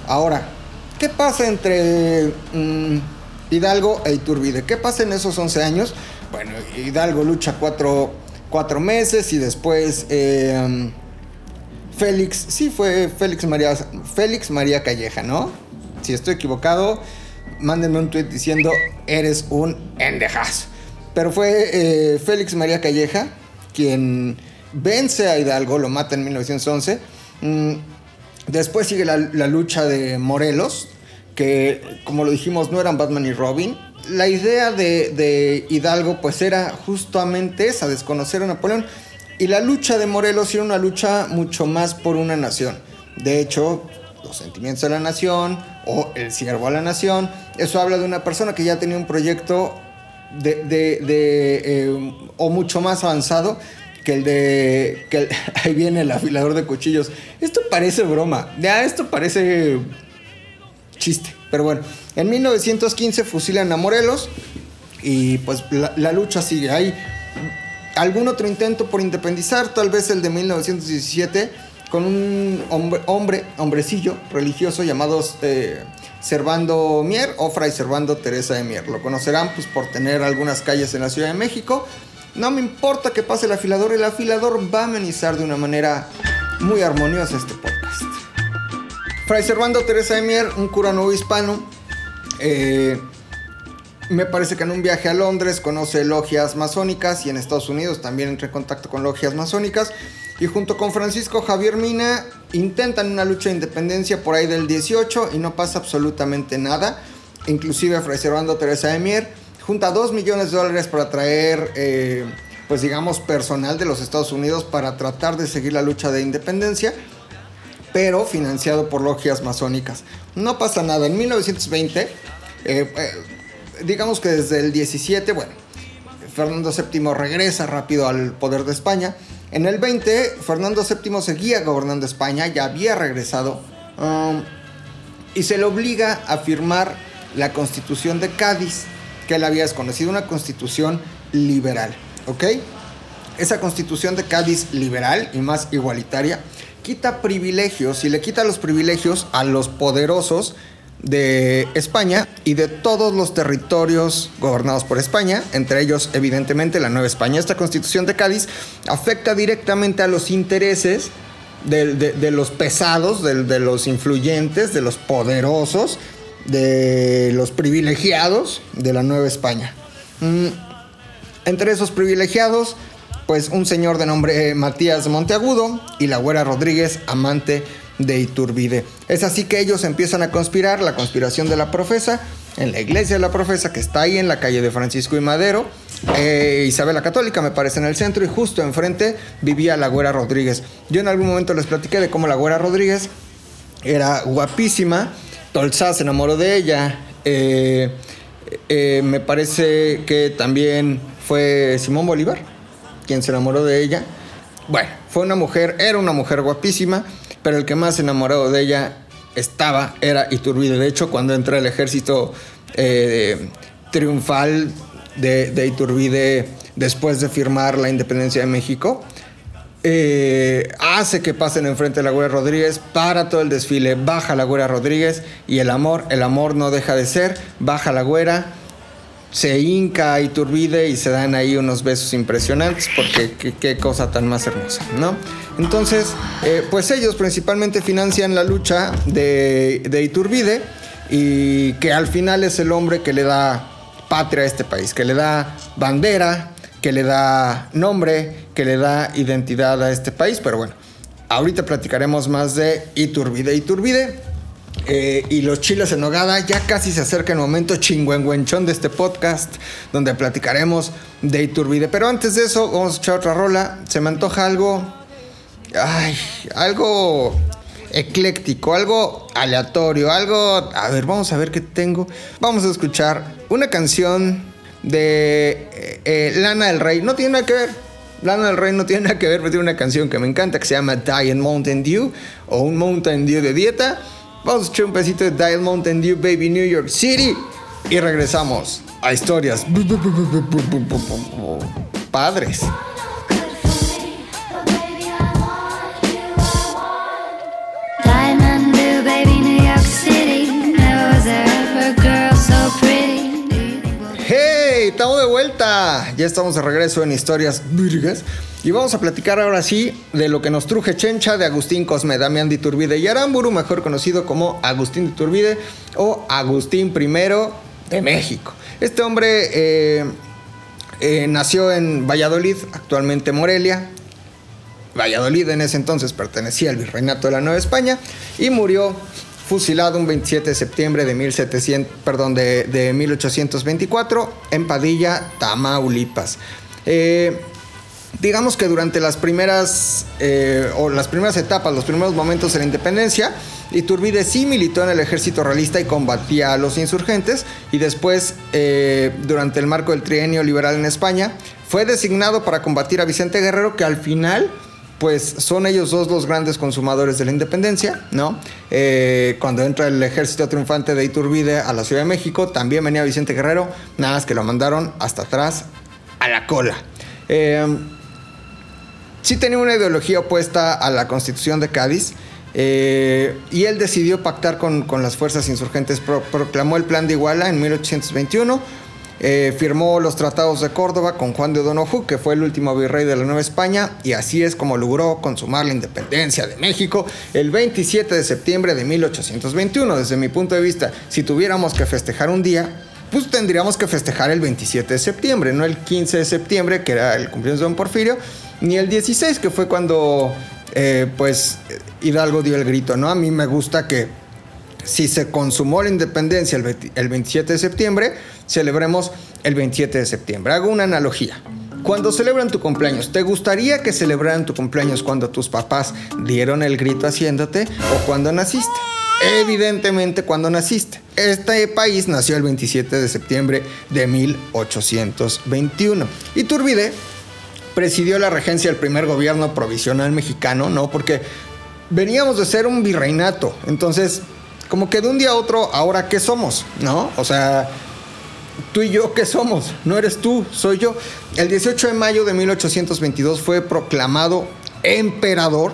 [SPEAKER 1] Ahora, ¿qué pasa entre... Mm, Hidalgo e Iturbide. ¿Qué pasa en esos 11 años? Bueno, Hidalgo lucha cuatro, meses y después em, Félix, sí fue Félix María, Félix María Calleja, ¿no? Si estoy equivocado, mándenme un tweet diciendo eres un endejazo. Pero fue eh, Félix María Calleja quien vence a Hidalgo, lo mata en 1911. Mm, después sigue la lucha de Morelos, que como lo dijimos no eran Batman y Robin. La idea de, Hidalgo pues era justamente esa, desconocer a Napoleón. Y la lucha de Morelos era una lucha mucho más por una nación. De hecho, los sentimientos de la nación o el siervo a la nación, eso habla de una persona que ya tenía un proyecto de, eh, o mucho más avanzado que el de que ahí viene el afilador de cuchillos. Esto parece broma, ya esto parece chiste. Pero bueno, en 1915 fusilan a Morelos y pues la, lucha sigue. Hay algún otro intento por independizar, tal vez el de 1917, con un hombre, hombre hombrecillo religioso llamado eh, Servando Mier o Fray Servando Teresa de Mier. Lo conocerán pues por tener algunas calles en la Ciudad de México. No me importa que pase el afilador, el afilador va a amenizar de una manera muy armoniosa este podcast. Fray Servando Teresa de Mier, un cura nuevo hispano. Eh, me parece que en un viaje a Londres conoce logias masónicas y en Estados Unidos también entra en contacto con logias masónicas. Y junto con Francisco Javier Mina intentan una lucha de independencia por ahí del 18 y no pasa absolutamente nada. Inclusive Fray Servando Teresa de Mier junta 2 millones de dólares para traer, eh, pues digamos, personal de los Estados Unidos para tratar de seguir la lucha de independencia pero financiado por logias masónicas. No pasa nada. En 1920, eh, eh, digamos que desde el 17, bueno, Fernando VII regresa rápido al poder de España. En el 20, Fernando VII seguía gobernando España, ya había regresado, um, y se le obliga a firmar la constitución de Cádiz, que él había desconocido, una constitución liberal, ¿ok? Esa constitución de Cádiz liberal y más igualitaria quita privilegios y le quita los privilegios a los poderosos de España y de todos los territorios gobernados por España, entre ellos evidentemente la Nueva España. Esta constitución de Cádiz afecta directamente a los intereses de, los pesados, de, los influyentes, de los poderosos, de los privilegiados de la Nueva España. Mm, entre esos privilegiados, pues un señor de nombre Matías Monteagudo y la güera Rodríguez, amante de Iturbide. Es así que ellos empiezan a conspirar, la conspiración de la profesa, en la iglesia de la profesa que está ahí en la calle de Francisco y Madero. Eh, Isabel la Católica me parece en el centro y justo enfrente vivía la güera Rodríguez. Yo en algún momento les platiqué de cómo la güera Rodríguez era guapísima, Tolzá se enamoró de ella, eh, eh, me parece que también fue Simón Bolívar quien se enamoró de ella. Bueno, fue una mujer, era una mujer guapísima pero el que más enamorado de ella estaba era Iturbide. De hecho, cuando entra el ejército eh, triunfal de, Iturbide después de firmar la independencia de México, eh, hace que pasen enfrente de la Güera Rodríguez, para todo el desfile, baja la Güera Rodríguez y el amor, el amor no deja de ser, baja la Güera se hinca y turbide y se dan ahí unos besos impresionantes porque qué, cosa tan más hermosa, ¿no? Entonces, eh, pues ellos principalmente financian la lucha de, de Iturbide y que al final es el hombre que le da patria a este país, que le da bandera, que le da nombre, que le da identidad a este país, pero bueno, ahorita platicaremos más de Iturbide. Iturbide eh, y los chiles en nogada. Ya casi se acerca el momento chingüengüenchón de este podcast, donde platicaremos de Iturbide. Pero antes de eso, vamos a echar otra rola. Se me antoja algo. Ay, algo ecléctico, algo aleatorio, algo. A ver, vamos a ver qué tengo. Vamos a escuchar una canción de eh, eh, Lana del Rey. No tiene nada que ver. Lana del Rey no tiene nada que ver, pero tiene una canción que me encanta que se llama Diet Mountain Dew o un Mountain Dew de dieta. Vamos a echar un pesito de Dial Mountain Dew Baby New York City. Y regresamos a historias. Padres. ¡Hey! Estamos de vuelta. Ya estamos de regreso en Historias Virgas. Y vamos a platicar ahora sí de lo que nos truje Chencha de Agustín Cosme, Damián de Iturbide y Aramburu, mejor conocido como Agustín de Iturbide o Agustín I de México. Este hombre eh, eh, nació en Valladolid, actualmente Morelia. Valladolid en ese entonces pertenecía al virreinato de la Nueva España y murió fusilado un 27 de septiembre de, 1700, perdón, de, de 1824 en Padilla, Tamaulipas. Eh, digamos que durante las primeras eh, o las primeras etapas, los primeros momentos de la independencia, Iturbide sí militó en el ejército realista y combatía a los insurgentes y después, eh, durante el marco del trienio liberal en España, fue designado para combatir a Vicente Guerrero, que al final pues son ellos dos los grandes consumadores de la independencia, ¿no? Eh, cuando entra el ejército triunfante de Iturbide a la Ciudad de México, también venía Vicente Guerrero, nada más que lo mandaron hasta atrás a la cola sí tenía una ideología opuesta a la constitución de Cádiz. Eh, y él decidió pactar con, las fuerzas insurgentes, proclamó el plan de Iguala en 1821, eh, firmó los tratados de Córdoba con Juan de O'Donoghue, que fue el último virrey de la Nueva España, y así es como logró consumar la independencia de México el 27 de septiembre de 1821. Desde mi punto de vista, si tuviéramos que festejar un día, pues tendríamos que festejar el 27 de septiembre, no el 15 de septiembre, que era el cumpleaños de Don Porfirio, ni el 16, que fue cuando eh, pues Hidalgo dio el grito, ¿no? A mí me gusta que si se consumó la independencia el, 27 de septiembre, celebremos el 27 de septiembre. Hago una analogía. Cuando celebran tu cumpleaños, ¿te gustaría que celebraran tu cumpleaños cuando tus papás dieron el grito haciéndote o cuando naciste? Evidentemente cuando naciste. Este país nació el 27 de septiembre de 1821. Y Turbide presidió la regencia del primer gobierno provisional mexicano, ¿no? Porque veníamos de ser un virreinato. Entonces, como que de un día a otro, ahora qué somos, ¿no? O sea, tú y yo qué somos. No eres tú, soy yo. El 18 de mayo de 1822 fue proclamado emperador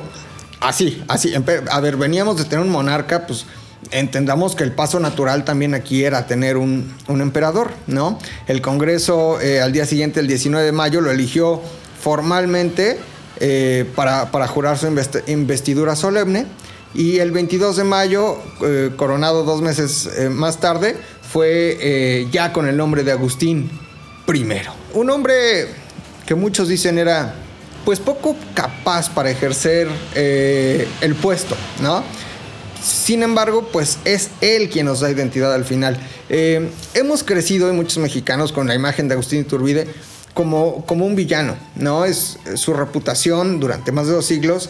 [SPEAKER 1] así, así. A ver, veníamos de tener un monarca, pues entendamos que el paso natural también aquí era tener un, emperador, ¿no? El Congreso eh, al día siguiente, el 19 de mayo, lo eligió formalmente eh, para, jurar su investidura solemne. Y el 22 de mayo, eh, coronado dos meses más tarde, fue ya con el nombre de Agustín I. Un hombre que muchos dicen era pues poco capaz para ejercer el puesto, ¿no? Sin embargo, pues es él quien nos da identidad al final. Eh, hemos crecido, muchos mexicanos, con la imagen de Agustín Iturbide como, como un villano, ¿no? Es, su reputación durante más de dos siglos,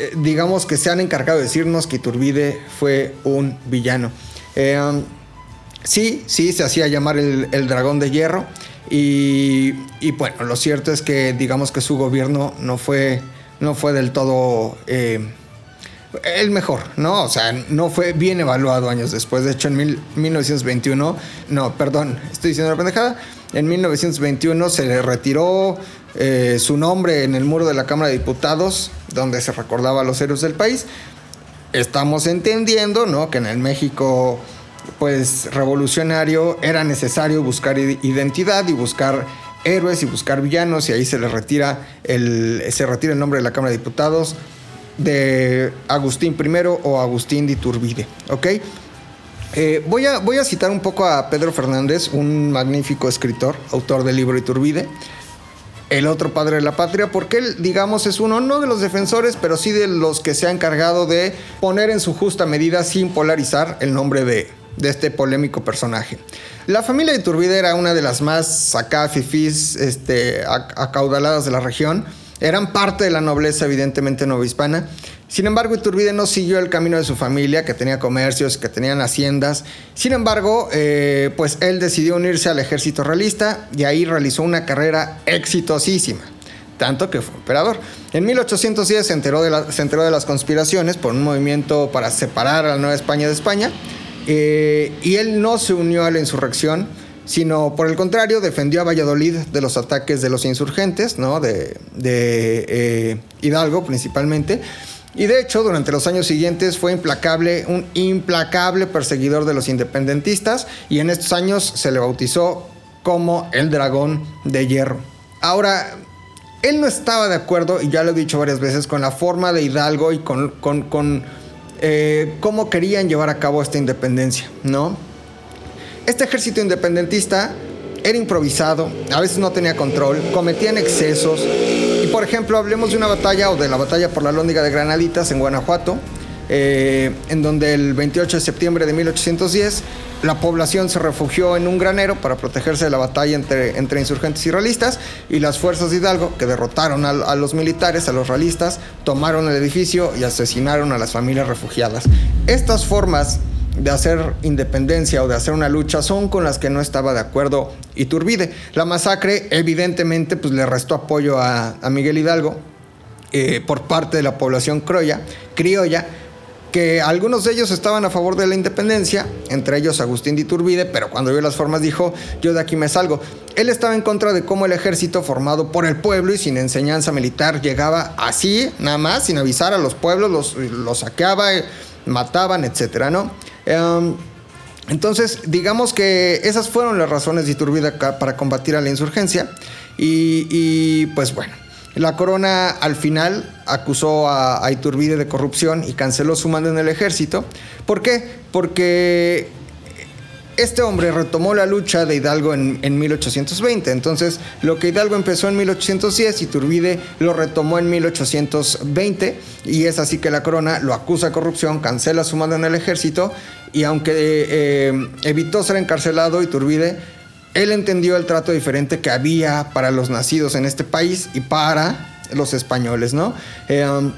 [SPEAKER 1] eh, digamos que se han encargado de decirnos que Iturbide fue un villano. Eh, sí, sí, se hacía llamar el, dragón de hierro y, y, bueno, lo cierto es que digamos que su gobierno no fue, no fue del todo el mejor, ¿no? O sea, no fue bien evaluado años después. De hecho, en 1921, no, perdón, estoy diciendo una pendejada. En 1921 se le retiró eh, su nombre en el muro de la Cámara de Diputados, donde se recordaba a los héroes del país. Estamos entendiendo, ¿no? Que en el México, pues, revolucionario era necesario buscar identidad y buscar héroes y buscar villanos y ahí se le retira el, se retira el nombre de la Cámara de Diputados de Agustín I o Agustín de Iturbide, ¿ok? Eh, voy, a, voy a citar un poco a Pedro Fernández, un magnífico escritor, autor del libro Iturbide, el otro padre de la patria, porque él, digamos, es uno no de los defensores, pero sí de los que se ha encargado de poner en su justa medida, sin polarizar, el nombre de, de este polémico personaje. La familia de Iturbide era una de las más acá este, acaudaladas de la región eran parte de la nobleza, evidentemente novohispana. Sin embargo, Iturbide no siguió el camino de su familia, que tenía comercios, que tenían haciendas. Sin embargo, eh, pues él decidió unirse al ejército realista y ahí realizó una carrera exitosísima tanto que fue emperador. En 1810 se enteró de, se enteró de las conspiraciones por un movimiento para separar a la Nueva España de España eh, y él no se unió a la insurrección, sino por el contrario defendió a Valladolid de los ataques de los insurgentes, ¿no? de, eh, Hidalgo principalmente. Y de hecho, durante los años siguientes fue implacable, un implacable perseguidor de los independentistas y en estos años se le bautizó como el dragón de hierro. Ahora, él no estaba de acuerdo, y ya lo he dicho varias veces, con la forma de Hidalgo y con, con, eh, cómo querían llevar a cabo esta independencia, ¿no? Este ejército independentista era improvisado, a veces no tenía control, cometían excesos. Por ejemplo, hablemos de una batalla o de la batalla por la Lóndiga de Granaditas en Guanajuato, eh, en donde el 28 de septiembre de 1810 la población se refugió en un granero para protegerse de la batalla entre, entre insurgentes y realistas y las fuerzas de Hidalgo, que derrotaron a, a, los militares, a los realistas, tomaron el edificio y asesinaron a las familias refugiadas. Estas formas de hacer independencia o de hacer una lucha son con las que no estaba de acuerdo Iturbide. La masacre evidentemente pues, le restó apoyo a, Miguel Hidalgo eh, por parte de la población criolla, criolla, que algunos de ellos estaban a favor de la independencia, entre ellos Agustín de Iturbide, pero cuando vio las formas dijo, yo de aquí me salgo. Él estaba en contra de cómo el ejército formado por el pueblo y sin enseñanza militar llegaba así, nada más, sin avisar a los pueblos, los, los saqueaba, mataban, etcétera, ¿no? Em, entonces, digamos que esas fueron las razones de Iturbide para combatir a la insurgencia. Y, pues bueno, la corona al final acusó a, a, Iturbide de corrupción y canceló su mando en el ejército. ¿Por qué? Porque este hombre retomó la lucha de Hidalgo en, 1820. Entonces, lo que Hidalgo empezó en 1810, Iturbide lo retomó en 1820. Y es así que la corona lo acusa de corrupción, cancela su mando en el ejército. Y aunque eh, evitó ser encarcelado, Iturbide, él entendió el trato diferente que había para los nacidos en este país y para los españoles, ¿no? Eh, um,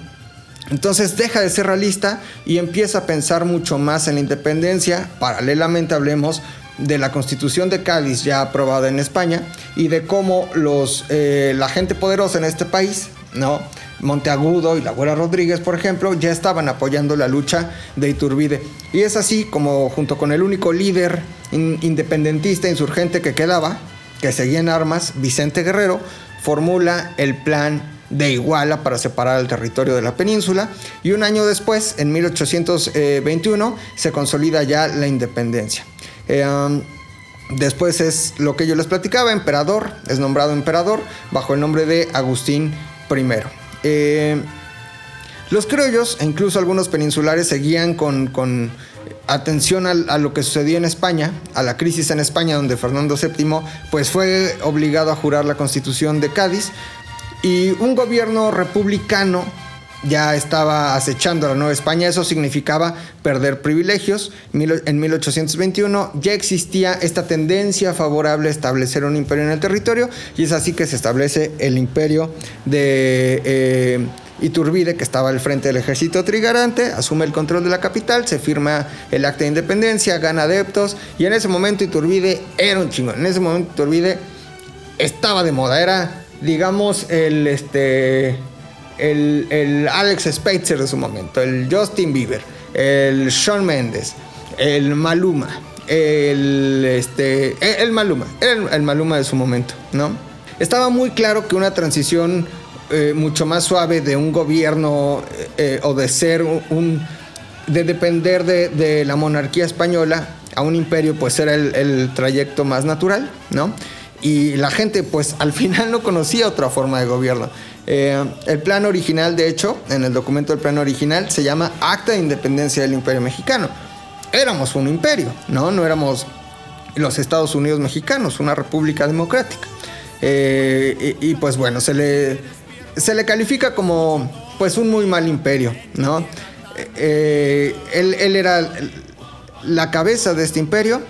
[SPEAKER 1] entonces deja de ser realista y empieza a pensar mucho más en la independencia. Paralelamente hablemos de la constitución de Cádiz ya aprobada en España y de cómo los, eh, la gente poderosa en este país, ¿no? Monteagudo y la Güera Rodríguez, por ejemplo, ya estaban apoyando la lucha de Iturbide. Y es así como junto con el único líder independentista insurgente que quedaba, que seguía en armas, Vicente Guerrero, formula el plan de Iguala para separar el territorio de la península y un año después, en 1821, se consolida ya la independencia. Eh, um, después es lo que yo les platicaba, emperador, es nombrado emperador bajo el nombre de Agustín I. Eh, los criollos e incluso algunos peninsulares seguían con, atención a, lo que sucedía en España, a la crisis en España, donde Fernando VII pues fue obligado a jurar la constitución de Cádiz y un gobierno republicano ya estaba acechando a la Nueva España, eso significaba perder privilegios. En 1821 ya existía esta tendencia favorable a establecer un imperio en el territorio y es así que se establece el imperio de eh, Iturbide, que estaba al frente del ejército trigarante, asume el control de la capital, se firma el acta de independencia, gana adeptos y en ese momento Iturbide era un chingón. En ese momento Iturbide estaba de moda, era digamos el este el, Alex Spitzer de su momento, el Justin Bieber, el Shawn Mendes, el Maluma, el, este, el, Maluma, el, el, Maluma de su momento, ¿no? Estaba muy claro que una transición eh, mucho más suave de un gobierno eh, o de ser un, de depender de, la monarquía española a un imperio, pues era el, el trayecto más natural, ¿no? Y la gente, pues al final no conocía otra forma de gobierno. Eh, el plan original, de hecho, en el documento del plan original, se llama Acta de Independencia del Imperio Mexicano. Éramos un imperio, ¿no? No éramos los Estados Unidos mexicanos, una república democrática. Eh, y, pues bueno, se le, se le califica como pues un muy mal imperio, ¿no? Eh, él, él era la cabeza de este imperio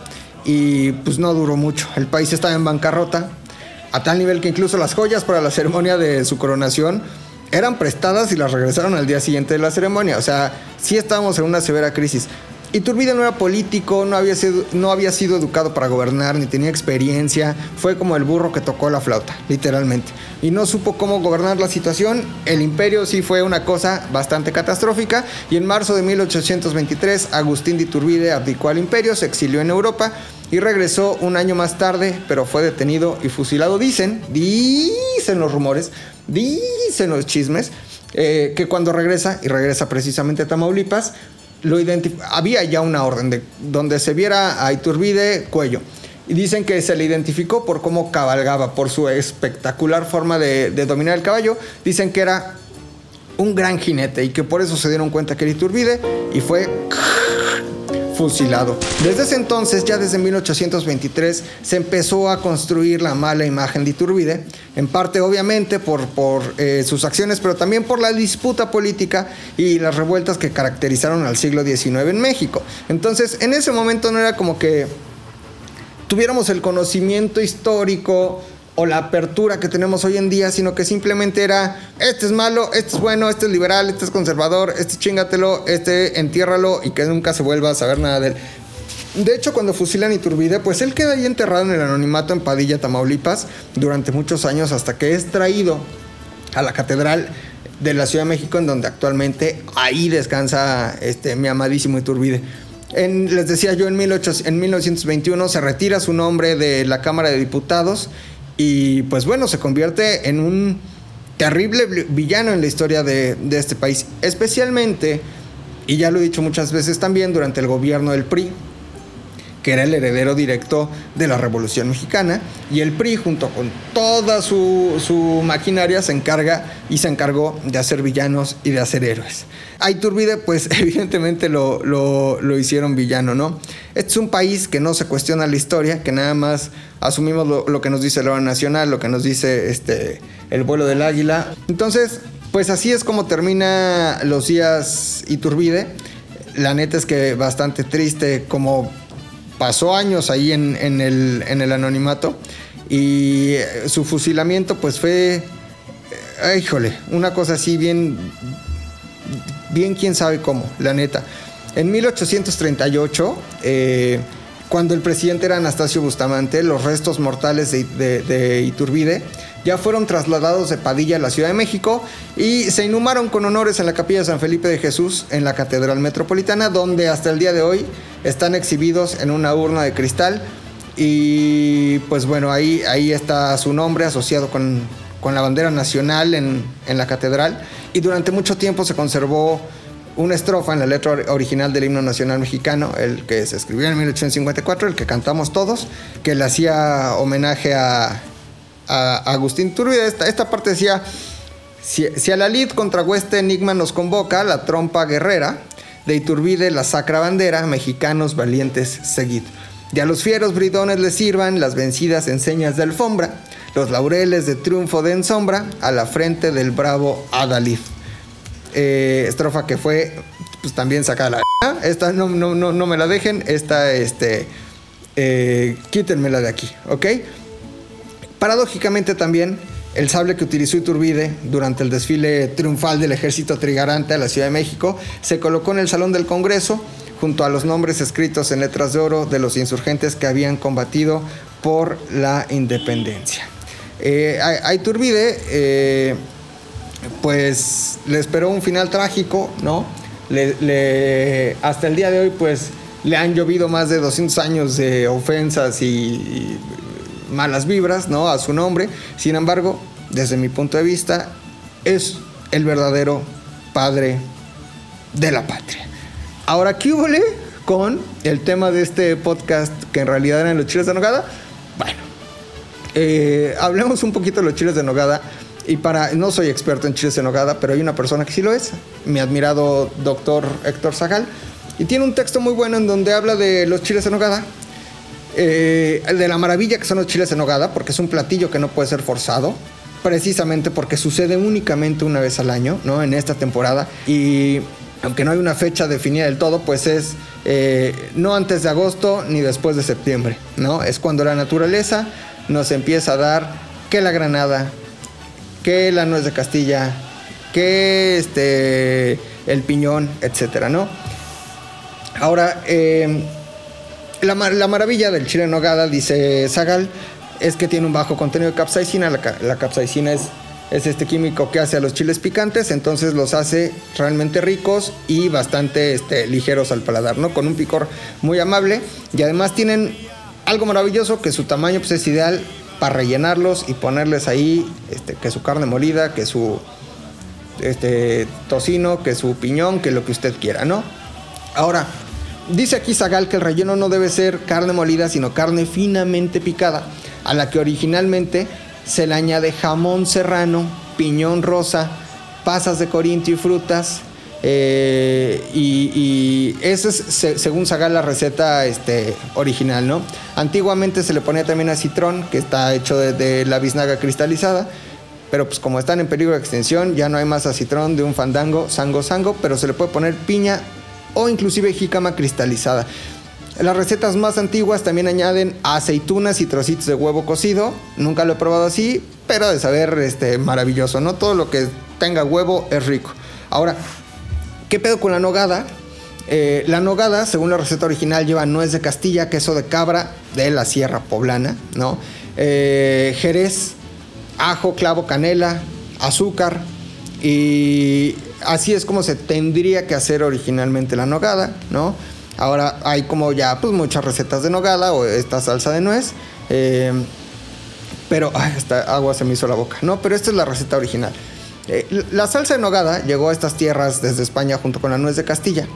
[SPEAKER 1] y pues no duró mucho. El país estaba en bancarrota, a tal nivel que incluso las joyas para la ceremonia de su coronación eran prestadas y las regresaron al día siguiente de la ceremonia. O sea, sí estábamos en una severa crisis. Iturbide no era político, no había, sido, no había sido educado para gobernar, ni tenía experiencia. Fue como el burro que tocó la flauta, literalmente. Y no supo cómo gobernar la situación. El imperio sí fue una cosa bastante catastrófica. Y en marzo de 1823, Agustín de Iturbide abdicó al imperio, se exilió en Europa y regresó un año más tarde, pero fue detenido y fusilado. Dicen, dicen los rumores, dicen los chismes, eh, que cuando regresa, y regresa precisamente a Tamaulipas, lo había ya una orden de donde se viera a Iturbide cuello. Y dicen que se le identificó por cómo cabalgaba, por su espectacular forma de, dominar el caballo. Dicen que era un gran jinete y que por eso se dieron cuenta que era Iturbide y fue fusilado. Desde ese entonces, ya desde 1823, se empezó a construir la mala imagen de Iturbide, en parte obviamente por, por eh, sus acciones, pero también por la disputa política y las revueltas que caracterizaron al siglo XIX en México. Entonces, en ese momento no era como que tuviéramos el conocimiento histórico o la apertura que tenemos hoy en día, sino que simplemente era, este es malo, este es bueno, este es liberal, este es conservador, este chingatelo, este entiérralo y que nunca se vuelva a saber nada de él. De hecho, cuando fusilan Iturbide, pues él queda ahí enterrado en el anonimato en Padilla, Tamaulipas, durante muchos años hasta que es traído a la catedral de la Ciudad de México, en donde actualmente ahí descansa este, mi amadísimo Iturbide. En, les decía yo, en, en 1921 se retira su nombre de la Cámara de Diputados y pues bueno, se convierte en un terrible villano en la historia de, este país. Especialmente, y ya lo he dicho muchas veces también, durante el gobierno del PRI, que era el heredero directo de la Revolución Mexicana, y el PRI junto con toda su, maquinaria se encarga y se encargó de hacer villanos y de hacer héroes. A Iturbide, pues evidentemente lo, lo, hicieron villano, ¿no? Este es un país que no se cuestiona la historia, que nada más asumimos lo, que nos dice la hora nacional, lo que nos dice este, el vuelo del águila. Entonces, pues así es como termina los días Iturbide. La neta es que bastante triste como pasó años ahí en, el, anonimato y su fusilamiento pues fue, eh, híjole, una cosa así bien, bien quién sabe cómo, la neta. En 1838, eh, cuando el presidente era Anastasio Bustamante, los restos mortales de, Iturbide ya fueron trasladados de Padilla a la Ciudad de México y se inhumaron con honores en la capilla de San Felipe de Jesús en la Catedral Metropolitana, donde hasta el día de hoy están exhibidos en una urna de cristal. Y pues bueno, ahí, ahí está su nombre asociado con, con la bandera nacional en, en la catedral. Y durante mucho tiempo se conservó una estrofa en la letra or- original del himno nacional mexicano, el que se escribió en 1854, el que cantamos todos, que le hacía homenaje a, a Agustín Turbide. Esta, esta parte decía, si, si a la lid contra hueste enigma nos convoca, la trompa guerrera, de Iturbide la sacra bandera, mexicanos valientes seguid. Y a los fieros bridones les sirvan las vencidas enseñas de alfombra, los laureles de triunfo de ensombra, a la frente del bravo Adalid eh, estrofa que fue pues también sacada la esta no, no, no, no me la dejen esta este eh, quítenmela de aquí ok paradójicamente también el sable que utilizó Iturbide durante el desfile triunfal del ejército trigarante a la Ciudad de México se colocó en el Salón del Congreso junto a los nombres escritos en letras de oro de los insurgentes que habían combatido por la independencia. Eh, a, Iturbide eh, pues le esperó un final trágico, ¿no? Hasta el día de hoy, pues le han llovido más de 200 años de ofensas y malas vibras, ¿no? A su nombre. Sin embargo, desde mi punto de vista, es el verdadero padre de la patria. Ahora, ¿qué hubo con el tema de este podcast que en realidad eran los chiles de nogada? Bueno, eh, hablemos un poquito de los chiles de nogada. Y para, no soy experto en chiles de nogada, pero hay una persona que sí lo es, mi admirado doctor Héctor Zagal. Y tiene un texto muy bueno en donde habla de los chiles de nogada, eh, de la maravilla que son los chiles en nogada, porque es un platillo que no puede ser forzado, precisamente porque sucede únicamente una vez al año, ¿no? En esta temporada. Y aunque no hay una fecha definida del todo, pues es eh, no antes de agosto ni después de septiembre, ¿no? Es cuando la naturaleza nos empieza a dar que la granada, que la nuez de Castilla, que este, el piñón, etcétera, ¿no? Ahora, eh, la, la maravilla del chile en nogada, dice Zagal, es que tiene un bajo contenido de capsaicina. La, ca- la capsaicina es, es este químico que hace a los chiles picantes, entonces los hace realmente ricos y bastante este, ligeros al paladar, ¿no? Con un picor muy amable y además tienen algo maravilloso que su tamaño pues, es ideal para rellenarlos y ponerles ahí este, que su carne molida, que su este, tocino, que su piñón, que lo que usted quiera, ¿no? Ahora, dice aquí Zagal que el relleno no debe ser carne molida, sino carne finamente picada, a la que originalmente se le añade jamón serrano, piñón rosa, pasas de corinto y frutas. eh, y, esa es, se- según Zagal, la receta este, original, ¿no? Antiguamente se le ponía también acitrón, que está hecho de, de la biznaga cristalizada. Pero pues como están en peligro de extinción, ya no hay más acitrón de un fandango, sango, sango, pero se le puede poner piña o inclusive jícama cristalizada. Las recetas más antiguas también añaden aceitunas y trocitos de huevo cocido. Nunca lo he probado así, pero de saber este, maravilloso, ¿no? Todo lo que tenga huevo es rico. Ahora, ¿qué pedo con la nogada? Eh, la nogada, según la receta original, lleva nuez de Castilla, queso de cabra de la Sierra Poblana, ¿no? Eh, jerez, ajo, clavo, canela, azúcar y así es como se tendría que hacer originalmente la nogada, ¿no? Ahora hay como ya pues muchas recetas de nogada o esta salsa de nuez, eh, pero esta agua se me hizo la boca, ¿no? Pero esta es la receta original. Eh, la salsa de nogada llegó a estas tierras desde España junto con la nuez de Castilla,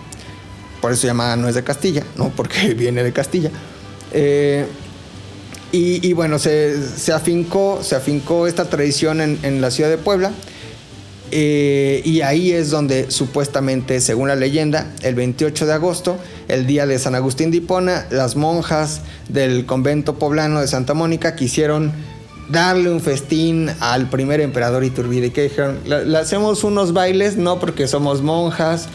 [SPEAKER 1] por eso se llama nuez de Castilla, ¿no? Porque viene de Castilla. Eh, y, bueno, se, se afincó, se afincó esta tradición en la ciudad de Puebla. Eh, y ahí es donde supuestamente, según la leyenda, el 28 de agosto, el día de San Agustín de Hipona, las monjas del convento poblano de Santa Mónica quisieron darle un festín al primer emperador Iturbide. Que dijeron, le, hacemos unos bailes, no porque somos monjas.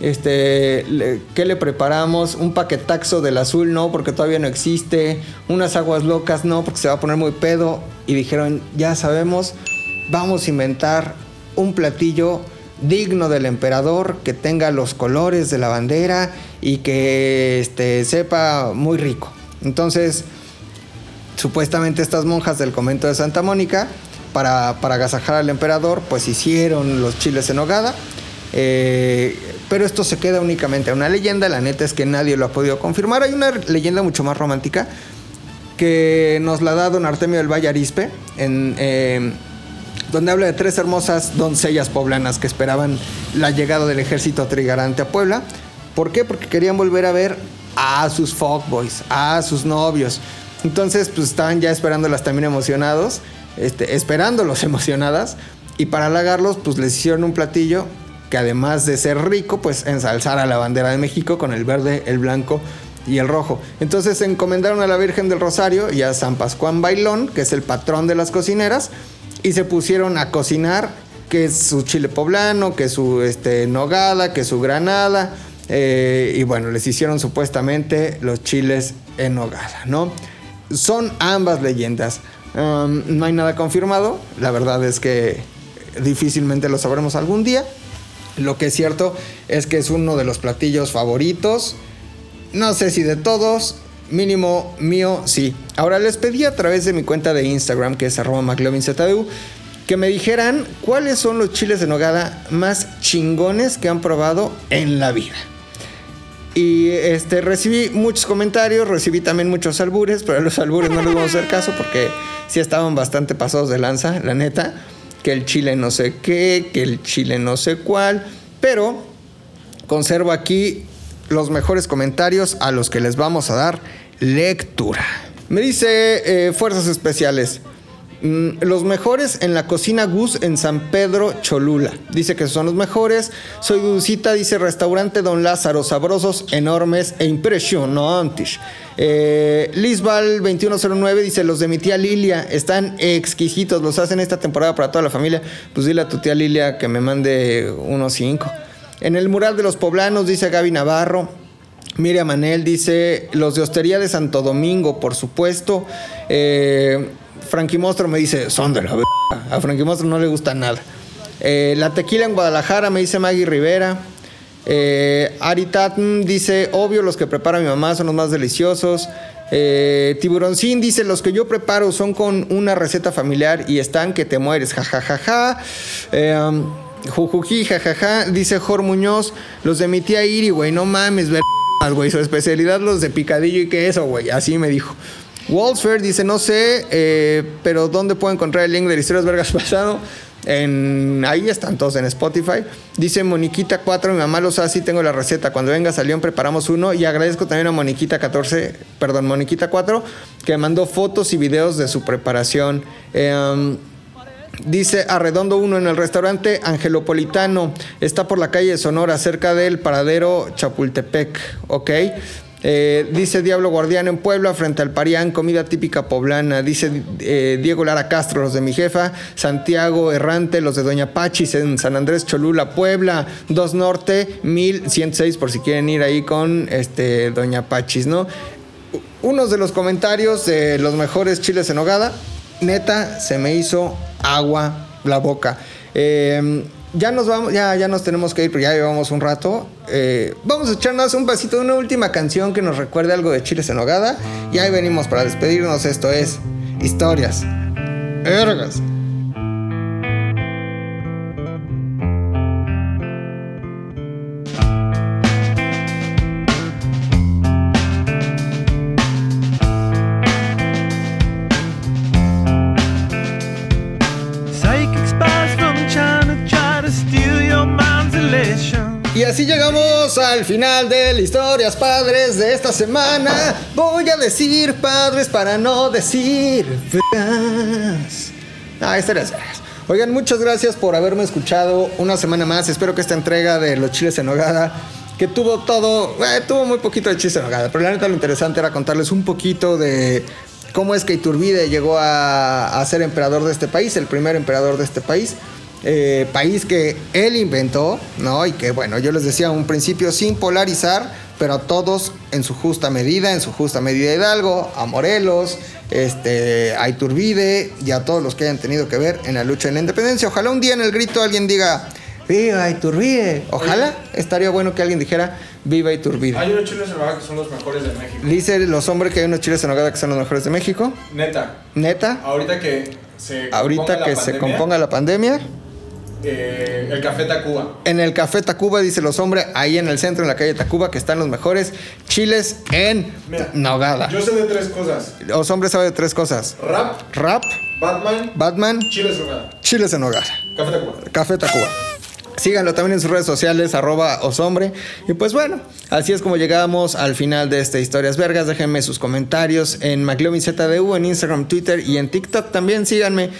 [SPEAKER 1] Este, ¿qué le preparamos? Un paquetaxo del azul, no, porque todavía no existe. Unas aguas locas, no, porque se va a poner muy pedo. Y dijeron, ya sabemos, vamos a inventar un platillo digno del emperador, que tenga los colores de la bandera y que este, sepa muy rico. Entonces, supuestamente estas monjas del convento de Santa Mónica, para, para agasajar al emperador, pues hicieron los chiles en nogada. Eh, pero esto se queda únicamente en una leyenda, la neta es que nadie lo ha podido confirmar. Hay una leyenda mucho más romántica que nos la da don Artemio del Valle Arispe en, eh, donde habla de tres hermosas doncellas poblanas que esperaban la llegada del ejército trigarante a Puebla. ¿Por qué? Porque querían volver a ver a sus fuckboys, a sus novios. Entonces, pues estaban ya esperándolas también emocionados, este, esperándolos emocionadas. Y para halagarlos, pues les hicieron un platillo que además de ser rico, pues ensalzara la bandera de México con el verde, el blanco y el rojo. Entonces se encomendaron a la Virgen del Rosario y a San Pascuán Bailón, que es el patrón de las cocineras, y se pusieron a cocinar que es su chile poblano, que su este, nogada, que su granada. eh, y bueno, les hicieron supuestamente los chiles en nogada, ¿no? Son ambas leyendas. No hay nada confirmado. La verdad es que difícilmente lo sabremos algún día. Lo que es cierto es que es uno de los platillos favoritos. No sé si de todos, mínimo mío, sí. Ahora les pedí a través de mi cuenta de Instagram, que es arroba que me dijeran cuáles son los chiles de nogada más chingones que han probado en la vida. Y este, recibí muchos comentarios, recibí también muchos albures, pero a los albures no les vamos a hacer caso porque sí estaban bastante pasados de lanza, la neta. Que el chile no sé qué, que el chile no sé cuál. Pero conservo aquí los mejores comentarios a los que les vamos a dar lectura. Me dice eh, Fuerzas Especiales. mm, los mejores en la cocina Gus en San Pedro Cholula. Dice que son los mejores. Soy Dulcita, dice restaurante Don Lázaro. Sabrosos, enormes e impresionantes. Eh, Lisbal 2109 dice los de mi tía Lilia están exquisitos. Los hacen esta temporada para toda la familia. Pues dile a tu tía Lilia que me mande unos cinco. En el mural de los poblanos dice Gaby Navarro. Miriam Manel dice los de Hostería de Santo Domingo, por supuesto. Eh, Frankie Mostro me dice, son de la v A Frankie Mostro no le gusta nada. Eh, la tequila en Guadalajara me dice Maggie Rivera. Eh, dice, obvio, los que prepara mi mamá son los más deliciosos. Eh, dice, los que yo preparo son con una receta familiar y están que te mueres, jajajaja. Eh, um, Jujuji, jajaja, dice Jor Muñoz, los de mi tía Iri, güey, no mames, ver güey, su especialidad los de picadillo y queso, güey, así me dijo. Walsfer dice, no sé, eh, pero ¿dónde puedo encontrar el link de Historias Vergas Pasado? En, ahí están todos en Spotify. Dice Moniquita 4, mi mamá los hace y tengo la receta. Cuando vengas a León preparamos uno. Y agradezco también a Moniquita 14, perdón, Moniquita 4, que mandó fotos y videos de su preparación. Eh, um, Dice Arredondo 1 en el restaurante Angelopolitano. Está por la calle Sonora, cerca del paradero Chapultepec. Ok. Eh, dice Diablo Guardián en Puebla, frente al Parián, comida típica poblana. Dice eh, Diego Lara Castro, los de mi jefa. Santiago Errante, los de Doña Pachis en San Andrés Cholula, Puebla. 2 Norte, 1106, por si quieren ir ahí con este, Doña Pachis, ¿no? Unos de los comentarios de los mejores chiles en nogada. Neta, se me hizo agua la boca. Eh, ya nos vamos, ya, ya nos tenemos que ir, pero ya llevamos un rato. Eh, vamos a echarnos un pasito de una última canción que nos recuerde algo de Chiles en Nogada. Y ahí venimos para despedirnos. Esto es Historias. Ergas. Al final de Historias Padres de esta semana. Voy a decir padres para no decir. Ah, historias vergas. Oigan, muchas gracias por haberme escuchado una semana más. Espero que esta entrega de los chiles en nogada, que tuvo todo, eh, tuvo muy poquito de chiles en nogada, pero la neta lo interesante era contarles un poquito de cómo es que Iturbide llegó a, a ser emperador de este país, el primer emperador de este país. Eh, país que él inventó, ¿no? Y que, bueno, yo les decía un principio sin polarizar, pero a todos en su justa medida, en su justa medida Hidalgo, a Morelos, este, a Iturbide y a todos los que hayan tenido que ver en la lucha de la independencia. Ojalá un día en el grito alguien diga, ¡Viva Iturbide! Ojalá estaría bueno que alguien dijera, ¡Viva Iturbide!
[SPEAKER 2] Hay unos chiles en nogada que son los mejores de México.
[SPEAKER 1] Dice los hombres que hay unos chiles en nogada que son los mejores de México.
[SPEAKER 2] Neta,
[SPEAKER 1] Neta,
[SPEAKER 2] ahorita que se
[SPEAKER 1] ahorita que se componga la pandemia.
[SPEAKER 2] Eh, el Café Tacuba.
[SPEAKER 1] En el Café Tacuba, dice los hombres, ahí en el centro, en la calle Tacuba, que están los mejores chiles en
[SPEAKER 2] Mira,
[SPEAKER 1] nogada.
[SPEAKER 2] Yo sé de tres cosas.
[SPEAKER 1] Los hombres saben de tres cosas.
[SPEAKER 2] Rap,
[SPEAKER 1] Rap,
[SPEAKER 2] Batman,
[SPEAKER 1] Batman,
[SPEAKER 2] Chiles Rogada,
[SPEAKER 1] Chiles en Hogar.
[SPEAKER 2] Café Tacuba.
[SPEAKER 1] Café Tacuba. Síganlo también en sus redes sociales, arroba osombre. Y pues bueno, así es como llegamos al final de este Historias Vergas. Déjenme sus comentarios en McLovinZDU, en Instagram, Twitter y en TikTok también. Síganme.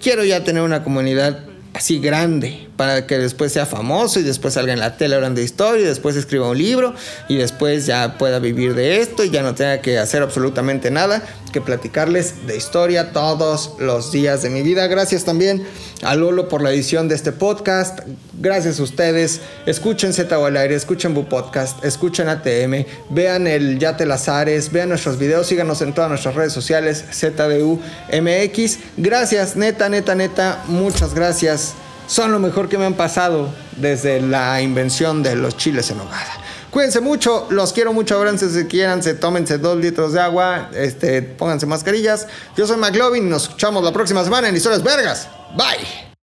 [SPEAKER 1] Quiero ya tener una comunidad así grande para que después sea famoso y después salga en la tele hablando de historia y después escriba un libro y después ya pueda vivir de esto y ya no tenga que hacer absolutamente nada que platicarles de historia todos los días de mi vida. Gracias también a Lolo por la edición de este podcast. Gracias a ustedes. Escuchen Z al aire, escuchen Bu Podcast, escuchen ATM, vean el Yate Lazares, vean nuestros videos, síganos en todas nuestras redes sociales, ZDU MX. Gracias, neta, neta, neta, muchas gracias. Son lo mejor que me han pasado desde la invención de los chiles en hogada. Cuídense mucho, los quiero mucho, abranse si quieran, se tómense dos litros de agua, este, pónganse mascarillas. Yo soy McLovin, nos escuchamos la próxima semana en Historias Vergas. Bye.